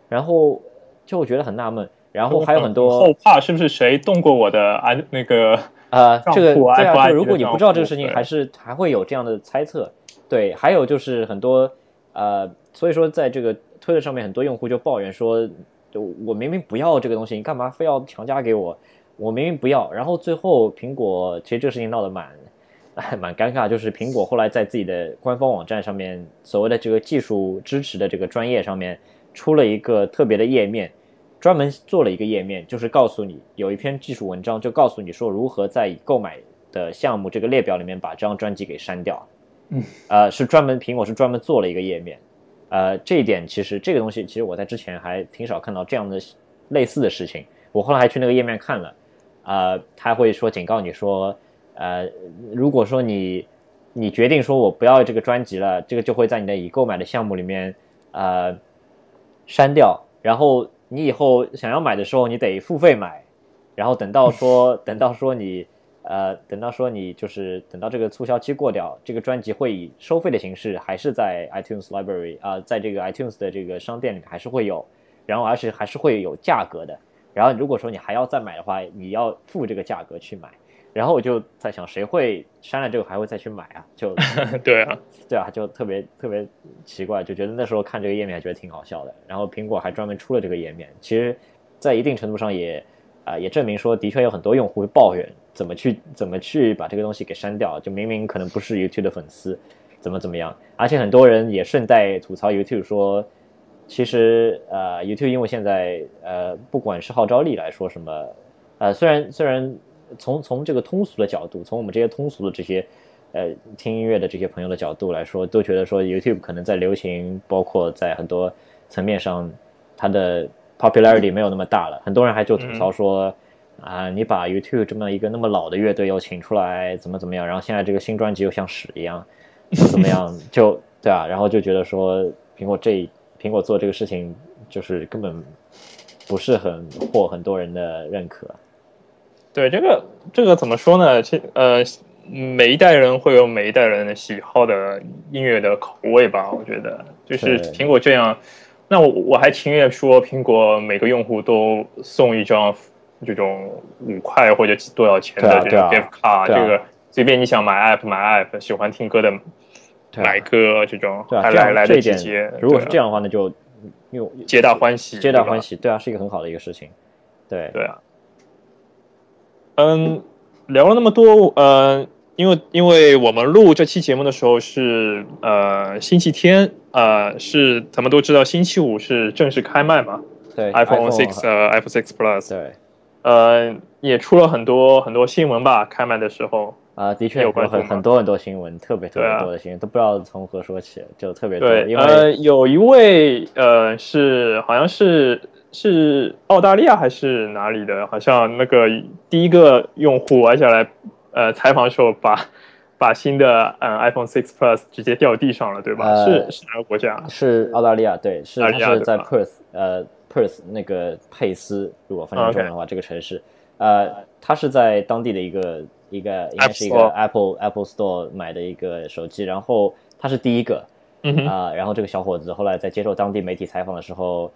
然后就会觉得很纳闷。然后还有很多后怕是不是谁动过我的啊那个呃这个对啊，就如果你不知道这个事情，还是还会有这样的猜测。对，还有就是很多呃，所以说在这个推特上面，很多用户就抱怨说，就我明明不要这个东西，你干嘛非要强加给我？我明明不要，然后最后苹果其实这个事情闹得蛮 [laughs] 蛮尴尬，就是苹果后来在自己的官方网站上面，所谓的这个技术支持的这个专业上面出了一个特别的页面，专门做了一个页面，就是告诉你有一篇技术文章，就告诉你说如何在已购买的项目这个列表里面把这张专辑给删掉。嗯，呃，是专门苹果是专门做了一个页面。呃，这一点其实这个东西，其实我在之前还挺少看到这样的类似的事情。我后来还去那个页面看了，呃，他会说警告你说，呃，如果说你你决定说我不要这个专辑了，这个就会在你的已购买的项目里面呃删掉，然后你以后想要买的时候，你得付费买，然后等到说 [laughs] 等到说你呃等到说你就是等到这个促销期过掉，这个专辑会以收费的形式还是在 iTunes Library 啊、在这个 iTunes 的这个商店里面还是会有，然后而且还是会有价格的。然后如果说你还要再买的话，你要付这个价格去买。然后我就在想，谁会删了这个还会再去买啊？就 [laughs] 对啊，对啊，就特别特别奇怪，就觉得那时候看这个页面还觉得挺好笑的。然后苹果还专门出了这个页面，其实，在一定程度上也啊、也证明说，的确有很多用户会抱怨怎么去怎么去把这个东西给删掉，就明明可能不是 YouTube 的粉丝，怎么怎么样。而且很多人也顺带吐槽 YouTube 说，其实呃 YouTube 因为现在呃不管是号召力来说什么，呃虽然虽然从从这个通俗的角度，从我们这些通俗的这些呃听音乐的这些朋友的角度来说，都觉得说 YouTube 可能在流行，包括在很多层面上，它的 popularity 没有那么大了。很多人还就吐槽说，啊、你把 YouTube 这么一个那么老的乐队又请出来，怎么怎么样，然后现在这个新专辑又像屎一样，怎么怎么样，就对啊，然后就觉得说苹果这苹果做这个事情就是根本不是很获很多人的认可。对这个这个怎么说呢？其呃，每一代人会有每一代人的喜好的音乐的口味吧。我觉得就是苹果这样，那我我还情愿说苹果每个用户都送一张这种五块或者多少钱的这种 gift 卡，对啊这个随便你想买 app 买 app，喜欢听歌的买歌这种，对啊，还来来得这一点直接。如果是这样的话，那就又皆大欢喜，皆大欢喜，对啊，是一个很好的一个事情。对，对啊，嗯，聊了那么多，呃，因为因为我们录这期节目的时候是呃星期天，呃，是咱们都知道星期五是正式开卖嘛对，iPhone Six 呃 iPhone Six Plus，对呃，也出了很多很多新闻吧，开卖的时候，啊，的确有很很多很多新闻，特别特别多的新闻，都不知道从何说起，就特别多。对，因为、呃，有一位呃是好像是是澳大利亚还是哪里的，好像那个第一个用户，而且来呃采访的时候把 [laughs] 把新的嗯 iPhone 6 Plus 直接掉地上了，对吧？呃是是哪个国家？是澳大利亚，对，是澳它是在大利亚对吧？Perth，呃，Perth 那个佩斯，如果翻译中文的话，这个城市，呃，它是在当地的一个一个应该是一个 Apple Apple Store 买的一个手机，然后它是第一个，嗯哼，啊、然后这个小伙子后来在接受当地媒体采访的时候，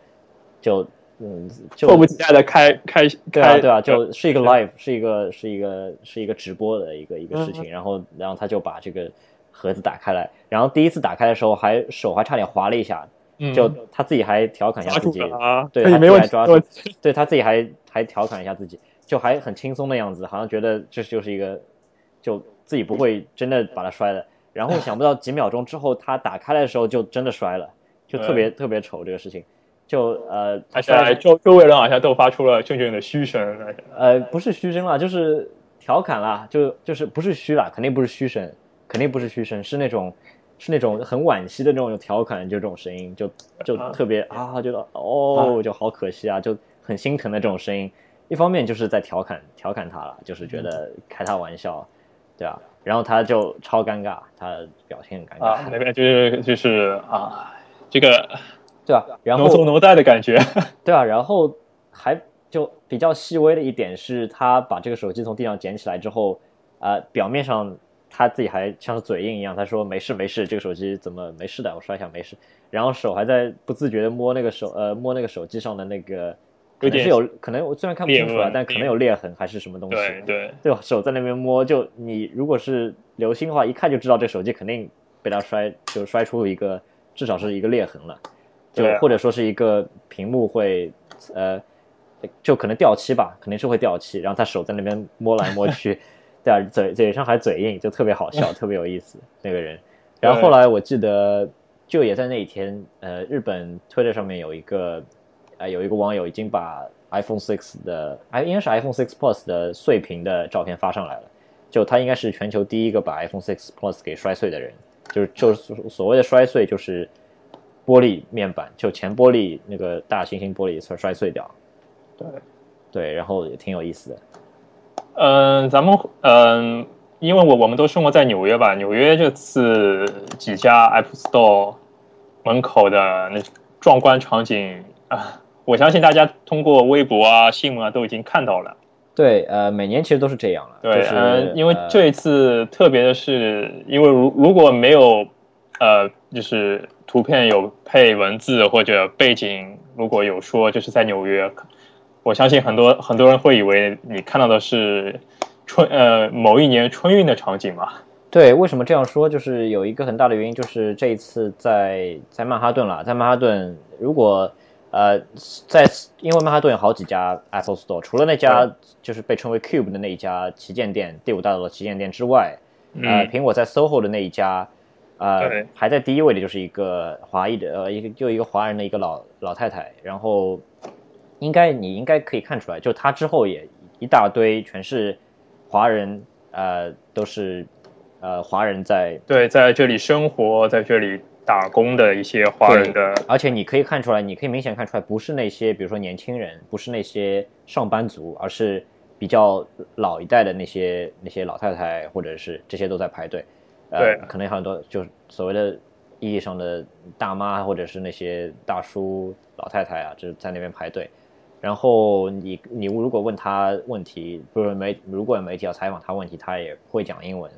就嗯，就迫不及待的开开对啊，开，对啊，就是一个 live，是一个是一个是一个直播的一个一个事嗯情，然后然后他就把这个盒子打开来，然后第一次打开的时候还手还差点划了一下，嗯。就他自己还调侃一下自己，啊，对，可以他没问题，自己还抓对他自己还还调侃一下自己，就还很轻松的样子，好像觉得这就是一个，就自己不会真的把它摔了。然后想不到几秒钟之后，他打开来的时候就真的摔了，就特别特别丑这个事情。就呃，他而摔且周周围人好像都发出了阵阵的嘘声，呃不是嘘声啦，就是调侃啦，就就是不是嘘啦，肯定不是嘘声，肯定不是嘘声，是那种是那种很惋惜的那种调侃，就这种声音，就就啊特别啊，觉得哦，就好可惜啊，就很心疼的这种声音。一方面就是在调侃调侃他了，就是觉得开他玩笑，对啊，然后他就超尴尬，他表现很尴尬，啊，那边就是就是啊，这个对啊，然后挪作挪带的感觉，[laughs] 对啊，然后还就比较细微的一点是，他把这个手机从地上捡起来之后，呃，表面上他自己还像是嘴硬一样，他说没事没事，这个手机怎么没事的，我摔一下没事，然后手还在不自觉的摸那个手呃摸那个手机上的那个，可能是有可能我虽然看不清楚啊，但可能有裂痕还是什么东西，对对，对吧？手在那边摸，就你如果是留心的话，一看就知道这手机肯定被他摔，就摔出一个至少是一个裂痕了，就或者说是一个屏幕会呃，就可能掉漆吧，肯定是会掉漆。然后他手在那边摸来摸去，[laughs] 对啊，嘴嘴上还嘴硬，就特别好笑，[laughs] 特别有意思那个人。然后后来我记得就也在那一天，呃，日本 Twitter 上面有一个呃，有一个网友已经把 iPhone 6的，哎，应该是 iPhone 6 Plus 的碎屏的照片发上来了。就他应该是全球第一个把 iPhone 6 Plus 给摔碎的人，就是就是所谓的摔碎，就是玻璃面板，就前玻璃那个大猩猩玻璃摔摔碎掉。对对，然后也挺有意思的。嗯，咱们嗯，因为我我们都生活在纽约吧，纽约这次几家 Apple Store 门口的那壮观场景啊，我相信大家通过微博啊、新闻啊都已经看到了。对，呃，每年其实都是这样了。对，嗯，因为这一次特别的是，因为如如果没有，呃，就是图片有配文字或者背景，如果有说就是在纽约，我相信很多很多人会以为你看到的是春呃某一年春运的场景嘛。对，为什么这样说？就是有一个很大的原因，就是这一次在在曼哈顿了，在曼哈顿，如果。呃，在因为曼哈顿有好几家 Apple Store，除了那家就是被称为 Cube 的那一家旗舰店，第五大道的旗舰店之外，呃，苹果在 SOHO 的那一家，呃，排在第一位的就是一个华裔的，呃，一个就一个华人的一个老老太太，然后应该你应该可以看出来，就她之后也一大堆全是华人，呃，都是呃华人在对在这里生活，在这里。打工的一些华人的，而且你可以看出来，你可以明显看出来，不是那些比如说年轻人，不是那些上班族，而是比较老一代的那些那些老太太，或者是这些都在排队。对，可能很多就是所谓的意义上的大妈，或者是那些大叔、老太太啊，就是在那边排队。然后你你如果问他问题，不是媒如果有媒体要采访他问题，他也不会讲英文。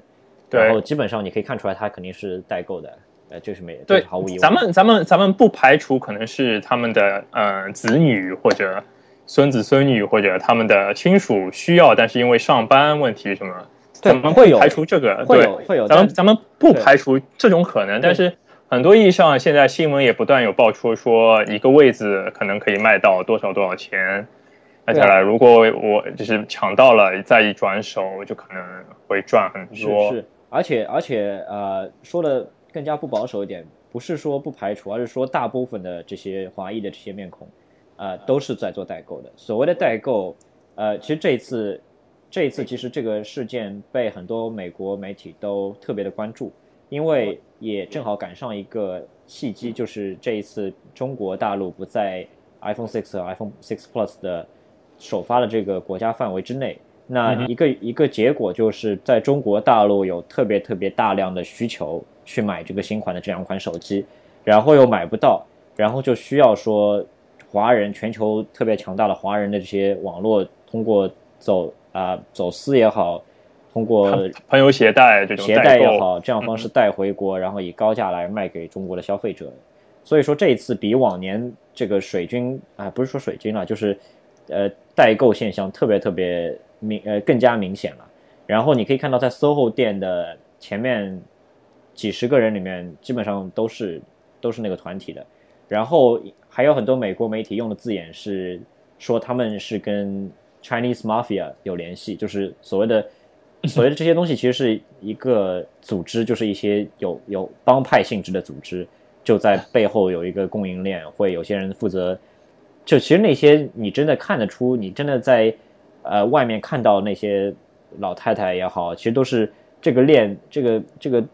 对，然后基本上你可以看出来，他肯定是代购的。呃，就是没对，毫无疑问。咱们咱们咱们不排除可能是他们的呃子女或者孙子孙女或者他们的亲属需要，但是因为上班问题什么，咱们会有排除这个，会有会有。咱们咱们不排除这种可能，但是很多意义上，现在新闻也不断有爆出说一个位子可能可以卖到多少多少钱。那下来如果我就是抢到了，再一转手就可能会赚很多。是，而且而且呃说的。更加不保守一点，不是说不排除，而是说大部分的这些华裔的这些面孔，呃，都是在做代购的。所谓的代购，呃，其实这一次，这一次其实这个事件被很多美国媒体都特别的关注，因为也正好赶上一个契机，就是这一次中国大陆不在 iPhone 6和 iPhone 6 Plus 的首发的这个国家范围之内。那一个一个结果就是在中国大陆有特别特别大量的需求去买这个新款的这两款手机，然后又买不到，然后就需要说华人全球特别强大的华人的这些网络通过走啊走私也好，通过朋友携带这种携带也好，这样方式带回国，然后以高价来卖给中国的消费者。所以说这一次比往年这个水军啊不是说水军了，就是呃代购现象特别特别。明呃更加明显了，然后你可以看到在 SOHO 店的前面几十个人里面，基本上都是都是那个团体的，然后还有很多美国媒体用的字眼是说他们是跟 Chinese Mafia 有联系，就是所谓的所谓的这些东西其实是一个组织，就是一些有有帮派性质的组织，就在背后有一个供应链，会有些人负责，就其实那些你真的看得出，你真的在。呃，外面看到那些老太太也好，其实都是这个链，这个这个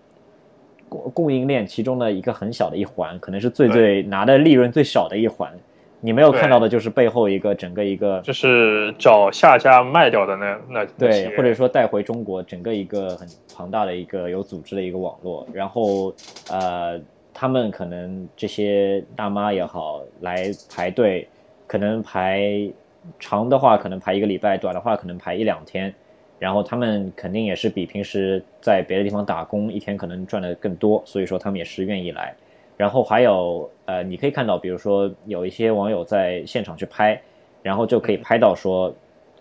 供供应链其中的一个很小的一环，可能是最最拿的利润最少的一环。你没有看到的就是背后一个整个一个，就是找下家卖掉的那那对，或者说带回中国整个一个很庞大的一个有组织的一个网络。然后呃，他们可能这些大妈也好来排队，可能排。长的话可能排一个礼拜，短的话可能排一两天，然后他们肯定也是比平时在别的地方打工一天可能赚的更多，所以说他们也是愿意来。然后还有呃，你可以看到，比如说有一些网友在现场去拍，然后就可以拍到说，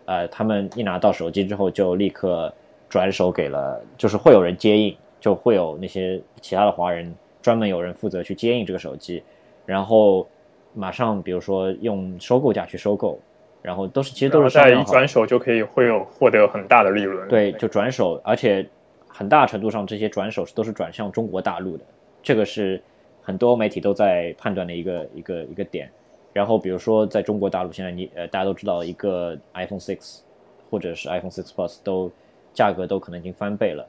呃，他们一拿到手机之后就立刻转手给了，就是会有人接应，就会有那些其他的华人专门有人负责去接应这个手机，然后马上比如说用收购价去收购。然后都是其实都是在一转手就可以会有获得很大的利润。对，就转手，而且很大程度上这些转手是都是转向中国大陆的，这个是很多媒体都在判断的一个一个一个点。然后比如说在中国大陆，现在你呃大家都知道，一个 iPhone Six 或者是 iPhone Six Plus 都价格都可能已经翻倍了，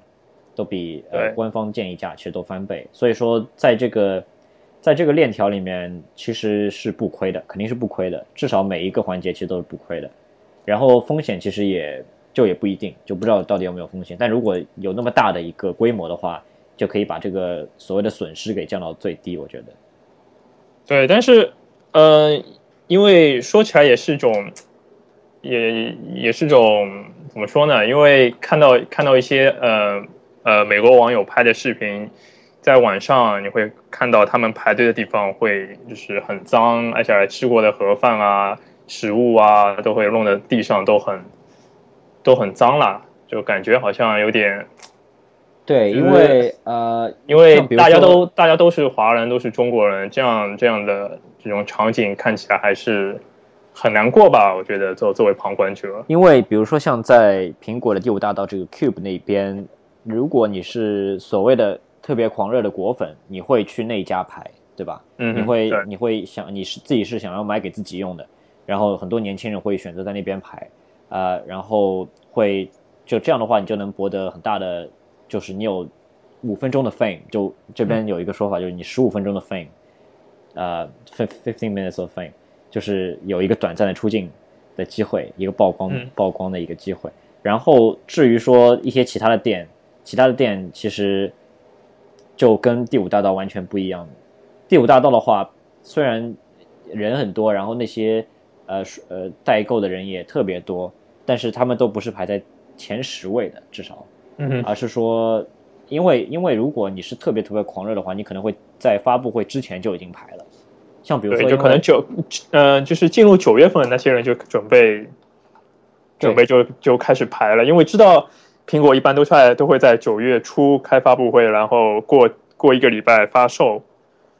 都比呃官方建议价其实都翻倍。所以说，在这个在这个链条里面，其实是不亏的，肯定是不亏的。至少每一个环节其实都是不亏的。然后风险其实也就也不一定，就不知道到底有没有风险。但如果有那么大的一个规模的话，就可以把这个所谓的损失给降到最低。我觉得，对，但是。嗯，因为说起来也是一种，也也是种怎么说呢？因为看到看到一些呃呃美国网友拍的视频，在晚上你会看到他们排队的地方会就是很脏，而且吃过的盒饭啊、食物啊都会弄得地上都很都很脏了，就感觉好像有点。对，因为呃，因为大家都大家都是华人，都是中国人，这样这样的这种场景看起来还是很难过吧？我觉得作作为旁观者，因为比如说像在苹果的第五大道这个 Cube 那边，如果你是所谓的特别狂热的果粉，你会去那家排，对吧？嗯，你会你会想你是自己是想要买给自己用的，然后很多年轻人会选择在那边排，呃，然后会就这样的话，你就能博得很大的。就是你有五分钟的 fame，就这边有一个说法，就是你十五分钟的 fame，呃，fifteen minutes of fame，就是有一个短暂的出镜的机会，一个曝光曝光的一个机会。然后至于说一些其他的店，其他的店其实就跟第五大道完全不一样。第五大道的话，虽然人很多，然后那些呃呃代购的人也特别多，但是他们都不是排在前十位的，至少。而是说，因为因为如果你是特别特别狂热的话，你可能会在发布会之前就已经排了。像比如说，就可能九，嗯，就是进入九月份，那些人就准备准备就就开始排了，因为知道苹果一般都在都会在九月初开发布会，然后过过一个礼拜发售。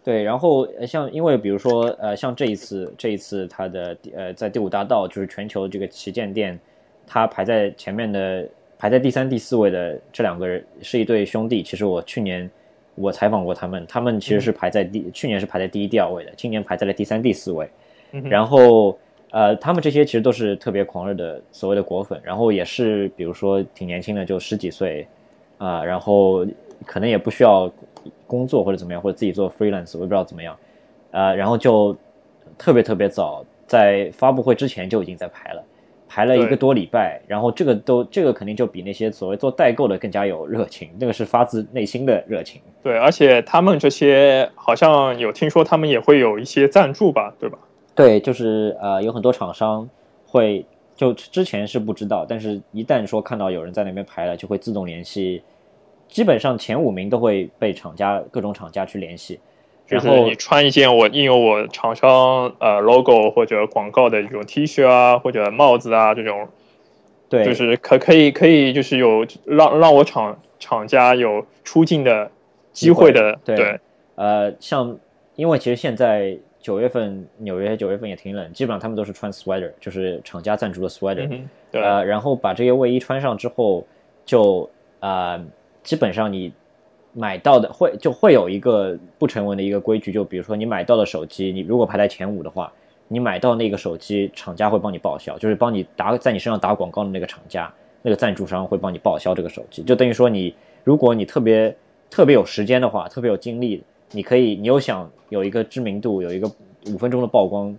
对，然后像因为比如说呃，像这一次这一次它的呃在第五大道就是全球这个旗舰店，它排在前面的。排在第三、第四位的这两个人是一对兄弟。其实我去年我采访过他们，他们其实是排在第，去年是排在第一、第二位的，今年排在了第三、第四位。然后呃，他们这些其实都是特别狂热的所谓的果粉，然后也是比如说挺年轻的，就十几岁啊，然后可能也不需要工作或者怎么样，或者自己做 freelance，我也不知道怎么样。呃，然后就特别特别早，在发布会之前就已经在排了。排了一个多礼拜，然后这个都这个肯定就比那些所谓做代购的更加有热情，那个是发自内心的热情。对，而且他们这些好像有听说他们也会有一些赞助吧，对吧？对，就是呃有很多厂商会就之前是不知道，但是一旦说看到有人在那边排了，就会自动联系，基本上前五名都会被厂家各种厂家去联系。就是你穿一件我印有我厂商呃 logo 或者广告的这种 T 恤啊，或者帽子啊这种，对，就是可可以可以就是有让让我厂厂家有出镜的机会的，对，呃，像因为其实现在九月份纽约九月份也挺冷，基本上他们都是穿 sweater，就是厂家赞助的 sweater，呃，然后把这些卫衣穿上之后，就啊，基本上你。买到的会就会有一个不成文的一个规矩，就比如说你买到的手机，你如果排在前五的话，你买到那个手机，厂家会帮你报销，就是帮你打在你身上打广告的那个厂家，那个赞助商会帮你报销这个手机，就等于说你如果你特别特别有时间的话，特别有精力，你可以你又想有一个知名度，有一个五分钟的曝光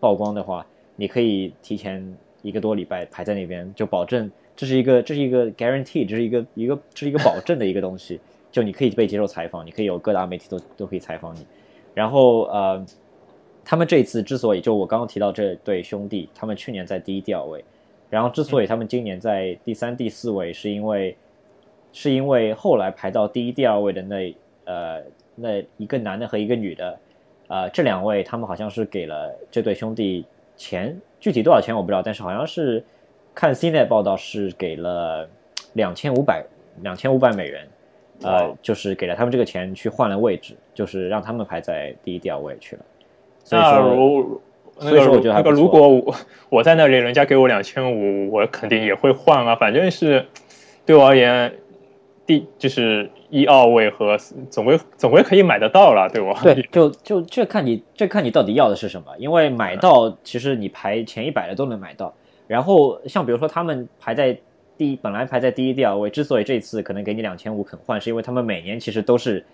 曝光的话，你可以提前一个多礼拜排在那边，就保证这是一个这是一个 guarantee，这是一个一个这是一个保证的一个东西。就你可以被接受采访，你可以有各大媒体都都可以采访你。然后呃，他们这次之所以就我刚刚提到这对兄弟，他们去年在第一、第二位，然后之所以他们今年在第三、第四位，是因为是因为后来排到第一、第二位的那呃那一个男的和一个女的，呃这两位他们好像是给了这对兄弟钱，具体多少钱我不知道，但是好像是看 CNET 报道是给了两千五百两千五百美元。呃，就是给了他们这个钱去换了位置，就是让他们排在第一、第二位去了。所以说，所以说我觉得那个如果我我在那里，人家给我两千五，我肯定也会换啊。反正是对我而言，第就是一二位和总归总归可以买得到了，对吧？对，就就这看你这看你到底要的是什么，因为买到其实你排前一百的都能买到。然后像比如说他们排在第本来排在第一、第二位，之所以这次可能给你两千五肯换，是因为他们每年其实都是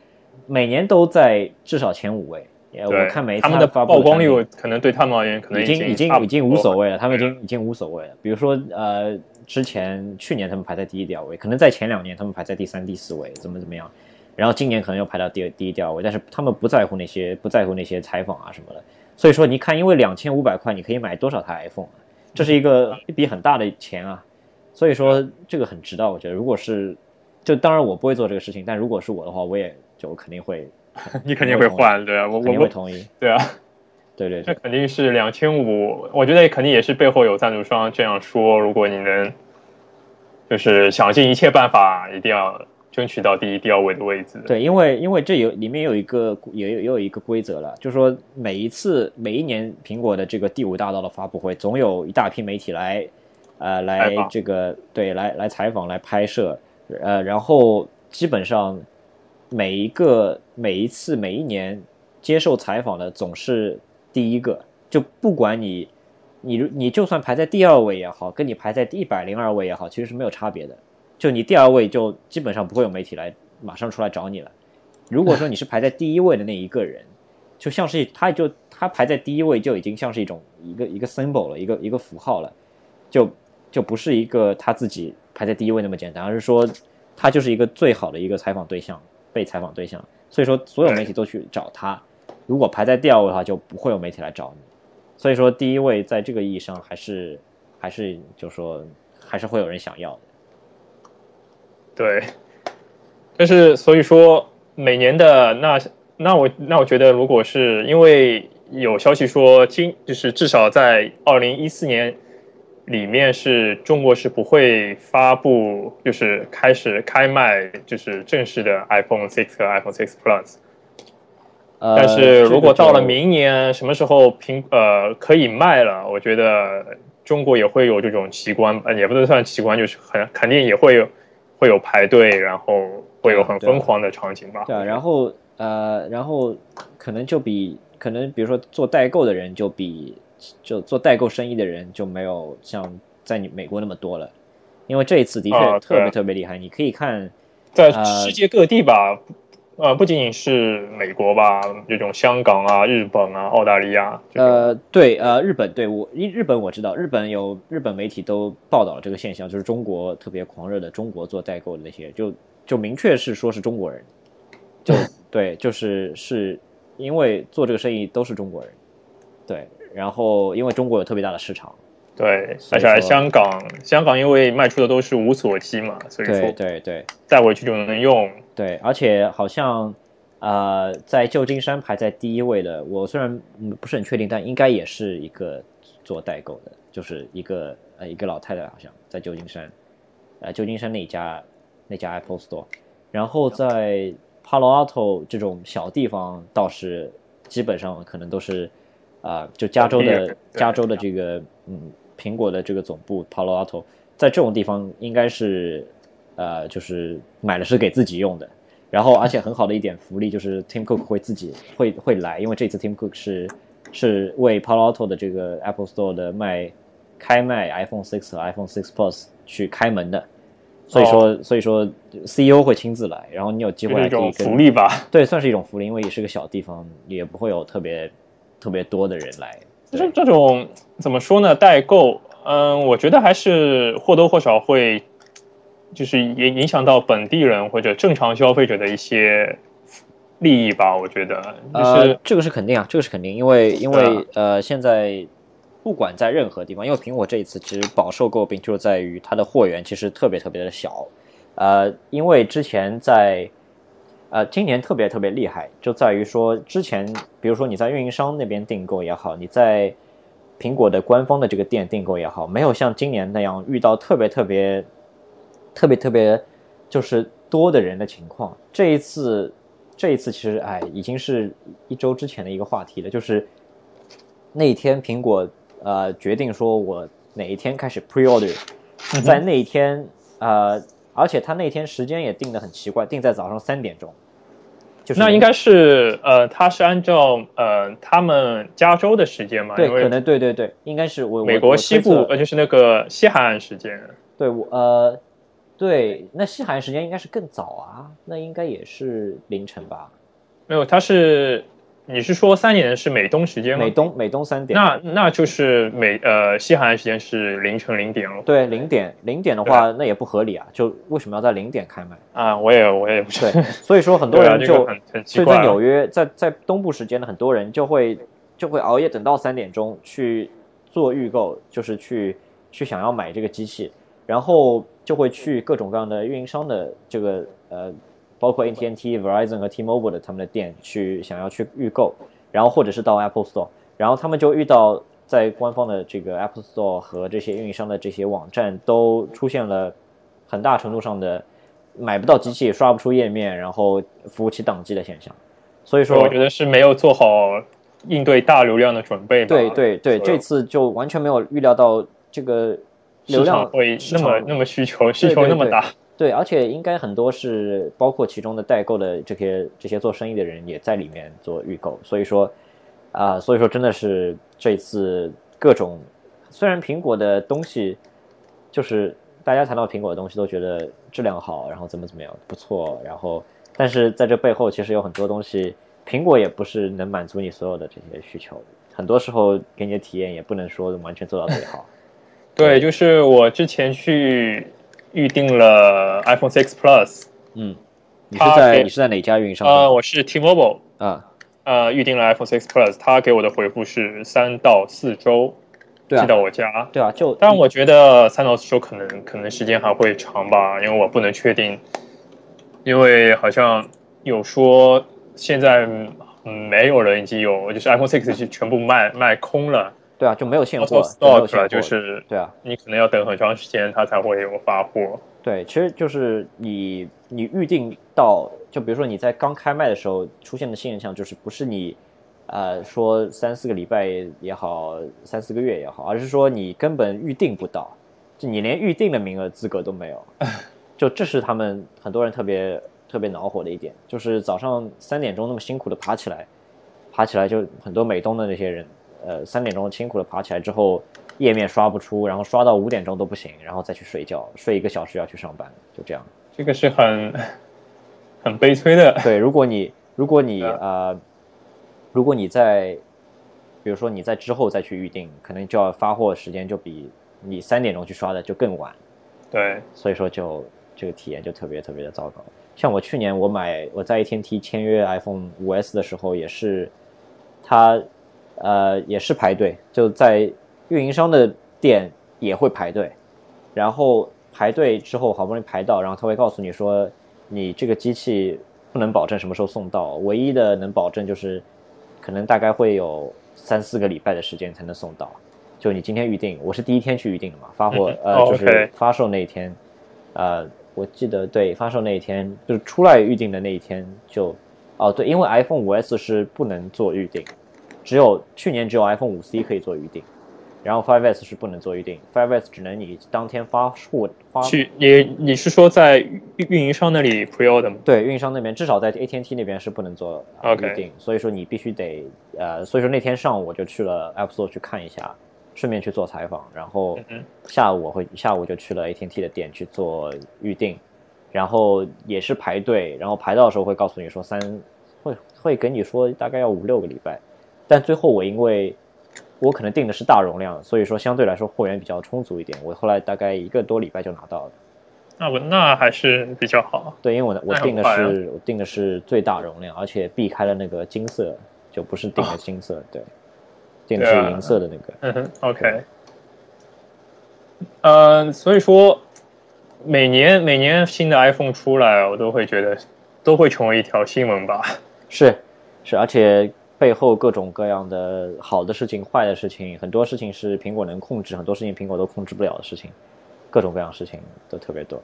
每年都在至少前五位。我看每他们的曝光率可能对他们而言可能已经已经已经无所谓了，他们已经已经无所谓了。比如说呃。之前去年他们排在第一、第二位，可能在前两年他们排在第三、第四位，怎么怎么样，然后今年可能又排到第第一、第二位，但是他们不在乎那些，不在乎那些采访啊什么的。所以说，你看，因为两千五百块，你可以买多少台 iPhone 啊？这是一个一笔很大的钱啊。所以说，这个很值得，我觉得。如果是，就当然我不会做这个事情，但如果是我的话，我也就肯定会。[laughs] 你肯定会换，对啊，我肯定会同意。对啊，对对，这肯定是两千五，我觉得肯定也是背后有赞助商这样说，如果你能。就是想尽一切办法，一定要争取到第一、第二位的位置。对，因为因为这有里面有一个也有也有一个规则了，就是说每一次每一年苹果的这个第五大道的发布会，总有一大批媒体来，呃，来这个对来来采访、来拍摄，呃，然后基本上每一个每一次每一年接受采访的总是第一个，就不管你。你你就算排在第二位也好，跟你排在第一百零二位也好，其实是没有差别的。就你第二位，就基本上不会有媒体来马上出来找你了。如果说你是排在第一位的那一个人，就像是他就他排在第一位就已经像是一种一个一个 symbol 了，一个一个符号了，就就不是一个他自己排在第一位那么简单，而是说他就是一个最好的一个采访对象，被采访对象。所以说所有媒体都去找他。如果排在第二位的话，就不会有媒体来找你。所以说，第一位在这个意义上还是还是就说还是会有人想要的。对，但是所以说每年的那那我那我觉得，如果是因为有消息说今就是至少在二零一四年里面是中国是不会发布就是开始开卖就是正式的 iPhone Six 和 iPhone Six Plus。但是如果到了明年什么时候苹呃可以卖了，我觉得中国也会有这种奇观，呃也不能算奇观，就是很肯定也会有会有排队，然后会有很疯狂的场景吧。对啊，然后呃，然后可能就比可能比如说做代购的人就比就做代购生意的人就没有像在你美国那么多了，因为这一次的确特别特别厉害，你可以看在世界各地吧。呃，不仅仅是美国吧，这种香港啊、日本啊、澳大利亚。呃，对，呃，日本对我，日日本我知道，日本有日本媒体都报道了这个现象，就是中国特别狂热的中国做代购的那些，就就明确是说是中国人，就 [laughs] 对，就是是因为做这个生意都是中国人，对，然后因为中国有特别大的市场。对，而且香港，香港因为卖出的都是无锁机嘛，所以说对对对，带回去就能用。对，而且好像，呃，在旧金山排在第一位的，我虽然不是很确定，但应该也是一个做代购的，就是一个呃一个老太太，好像在旧金山，呃旧金山那家那家 Apple Store，然后在 Palo Alto 这种小地方倒是基本上可能都是，啊，就加州的加州的这个嗯。苹果的这个总部 Palo Alto，在这种地方应该是，呃，就是买的是给自己用的。然后，而且很好的一点福利就是 Tim Cook 会自己会会来，因为这次 Tim Cook 是是为 Palo Alto 的这个 Apple Store 的卖开卖 iPhone 6和 iPhone 6 Plus 去开门的。所以说，所以说 CEO 会亲自来，然后你有机会一种福利吧？对，算是一种福利，因为也是个小地方，也不会有特别特别多的人来。就是这种怎么说呢？代购，嗯，我觉得还是或多或少会，就是也影响到本地人或者正常消费者的一些利益吧。我觉得，呃，这个是肯定啊，这个是肯定，因为因为呃，现在不管在任何地方，因为苹果这一次其实饱受诟病，就在于它的货源其实特别特别的小，呃，因为之前在。呃，今年特别特别厉害，就在于说，之前比如说你在运营商那边订购也好，你在苹果的官方的这个店订购也好，没有像今年那样遇到特别特别特别特别就是多的人的情况。这一次，这一次其实哎，已经是一周之前的一个话题了，就是那一天苹果呃决定说我哪一天开始 pre order，在那一天呃。而且他那天时间也定的很奇怪，定在早上三点钟。就是那应该是呃，他是按照呃他们加州的时间嘛？对，可能对对对，应该是我我美国西部呃就是那个西海岸时间。对我呃对，那西海岸时间应该是更早啊，那应该也是凌晨吧？没有，他是你是说三点是美东时间吗？美东美东三点。那那就是美呃西海岸时间是凌晨零点了。对零点零点的话，那也不合理啊！就为什么要在零点开卖？啊，我也我也不是对，所以说很多人就，这个很很奇所以在。纽约，在在东部时间的很多人就会就会熬夜等到三点钟去做预购，就是去去想要买这个机器，然后就会去各种各样的运营商的这个呃，包括 AT&T、Verizon 和 T-Mobile 的他们的店去想要去预购，然后或者是到 Apple Store，然后他们就遇到在官方的这个 Apple Store 和这些运营商的这些网站都出现了很大程度上的买不到机器、刷不出页面，然后服务器宕机的现象。所以说，我觉得是没有做好应对大流量的准备吧。对对对，这次就完全没有预料到这个流量会那么那么需求，需求那么大。对，对而且应该很多是包括其中的代购的这些这些做生意的人也在里面做预购，所以说啊、所以说真的是这次各种虽然苹果的东西就是大家谈到苹果的东西都觉得质量好，然后怎么怎么样不错，然后但是在这背后其实有很多东西，苹果也不是能满足你所有的这些需求，很多时候给你的体验也不能说完全做到最好。[laughs] 对，就是我之前去预定了 iPhone 6 Plus，嗯，你是在你是在哪家运营商呃，我是 T-Mobile，啊，呃，预定了 iPhone 6 Plus，他给我的回复是三到四周寄到我家。对啊，就。但我觉得三到四周可能可能时间还会长吧，因为我不能确定，因为好像有说现在嗯没有人已经有，就是 iPhone 6是全部卖卖空了对啊，就没有现货没有现货就是对啊，你可能要等很长时间，它才会有发货。对，其实就是你你预定到，就比如说你在刚开卖的时候出现的现象，就是不是你呃说三四个礼拜也好，三四个月也好，而是说你根本预定不到，就你连预定的名额资格都没有，[laughs] 就这是他们很多人特别特别恼火的一点，就是早上三点钟那么辛苦的爬起来，爬起来就很多美东的那些人，呃，三点钟辛苦的爬起来之后，页面刷不出，然后刷到五点钟都不行，然后再去睡觉，睡一个小时要去上班，就这样。这个是很很悲催的。对，如果你如果你啊呃，如果你在，比如说你在之后再去预定，可能就要发货时间就比你三点钟去刷的就更晚，对，所以说就这个体验就特别特别的糟糕。像我去年我买我在 AT&T 签约 iPhone 五 S 的时候，也是它呃也是排队，就在运营商的店也会排队，然后排队之后好不容易排到，然后他会告诉你说你这个机器不能保证什么时候送到，唯一的能保证就是可能大概会有三四个礼拜的时间才能送到。就你今天预定，我是第一天去预定的嘛，发货呃就是发售那一天，呃，我记得对发售那一天就是出来预定的那一天就，哦对，因为 iPhone 五 S 是不能做预定，只有去年只有 iPhone 五 C 可以做预定，然后 Five S 是不能做预定，Five S 只能你当天发货发去你你是说在运运营商那里 pre order 吗？对，运营商那边至少在 AT&T 那边是不能做、预定，所以说你必须得呃，所以说那天上午我就去了 App Store 去看一下，顺便去做采访，然后嗯下午我会下午就去了 AT&T 的店去做预定，然后也是排队，然后排到的时候会告诉你说三会会跟你说大概要五六个礼拜，但最后我因为我可能定的是大容量，所以说相对来说货源比较充足一点，我后来大概一个多礼拜就拿到了。那我那还是比较好。对，因为我我定的是、我定的是最大容量，而且避开了那个金色，就不是定的 [laughs] 金色，对，定的是银色的那个。嗯哼，OK。呃，所以说每年每年新的 iPhone 出来，我都会觉得都会成为一条新闻吧。[laughs] 是是，而且背后各种各样的好的事情、坏的事情，很多事情是苹果能控制，很多事情苹果都控制不了的事情，各种各样的事情都特别多。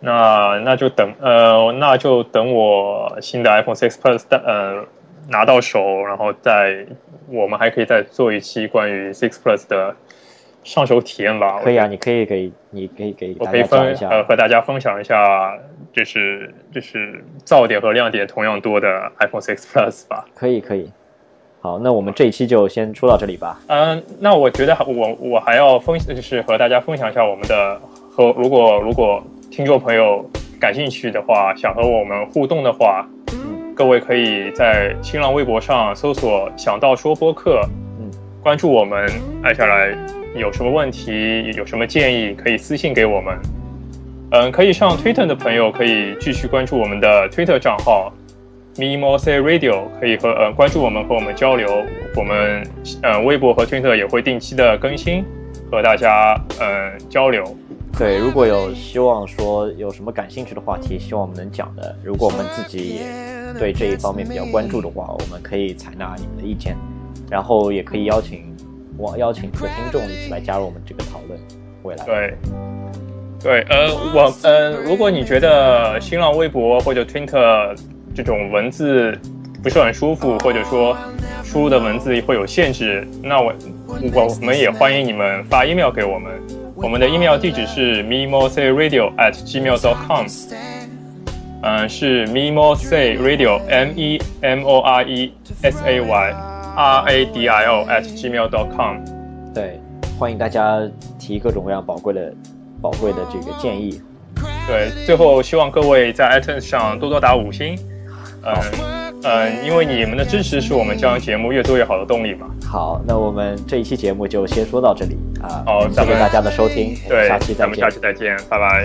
那那就等呃，那就等我新的 iPhone 6 Plus 的呃拿到手，然后再我们还可以再做一期关于6 Plus 的上手体验吧。可以啊，你可以给你可以给我可以分呃和大家分享一下，就是这是噪点和亮点同样多的 iPhone 6 Plus 吧。可以可以。好，那我们这一期就先说到这里吧。嗯，那我觉得我我还要分就是和大家分享一下我们的和如果如果听众朋友感兴趣的话，想和我们互动的话。嗯各位可以在新浪微博上搜索“想到说播客”，嗯，关注我们，按下来有什么问题、有什么建议，可以私信给我们。嗯，可以上 Twitter 的朋友可以继续关注我们的 Twitter 账号 “mimose radio”，可以和呃关注我们和我们交流。我们嗯微博和 Twitter 也会定期的更新，和大家嗯交流。对，如果有希望说有什么感兴趣的话题，希望我们能讲的，如果我们自己也对这一方面比较关注的话，我们可以采纳你们的意见，然后也可以邀请我邀请各个听众一起来加入我们这个讨论。未来对对呃我呃，如果你觉得新浪微博或者 Twitter 这种文字不是很舒服，或者说输入的文字会有限制，那我我我们也欢迎你们发 email 给我们。我们的 email 地址是 mimosayradio at gmail dot com，嗯，是 mimosayradio m e m o r e s a y r a d i o at gmail dot com。对，欢迎大家提各种各样宝贵的、宝贵的这个建议。对，最后希望各位在 iTunes 上多多打五星。嗯。嗯，因为你们的支持是我们将节目越做越好的动力嘛。好，那我们这一期节目就先说到这里啊。好，谢谢大家的收听，对，下期再见。咱们下期再见，拜拜。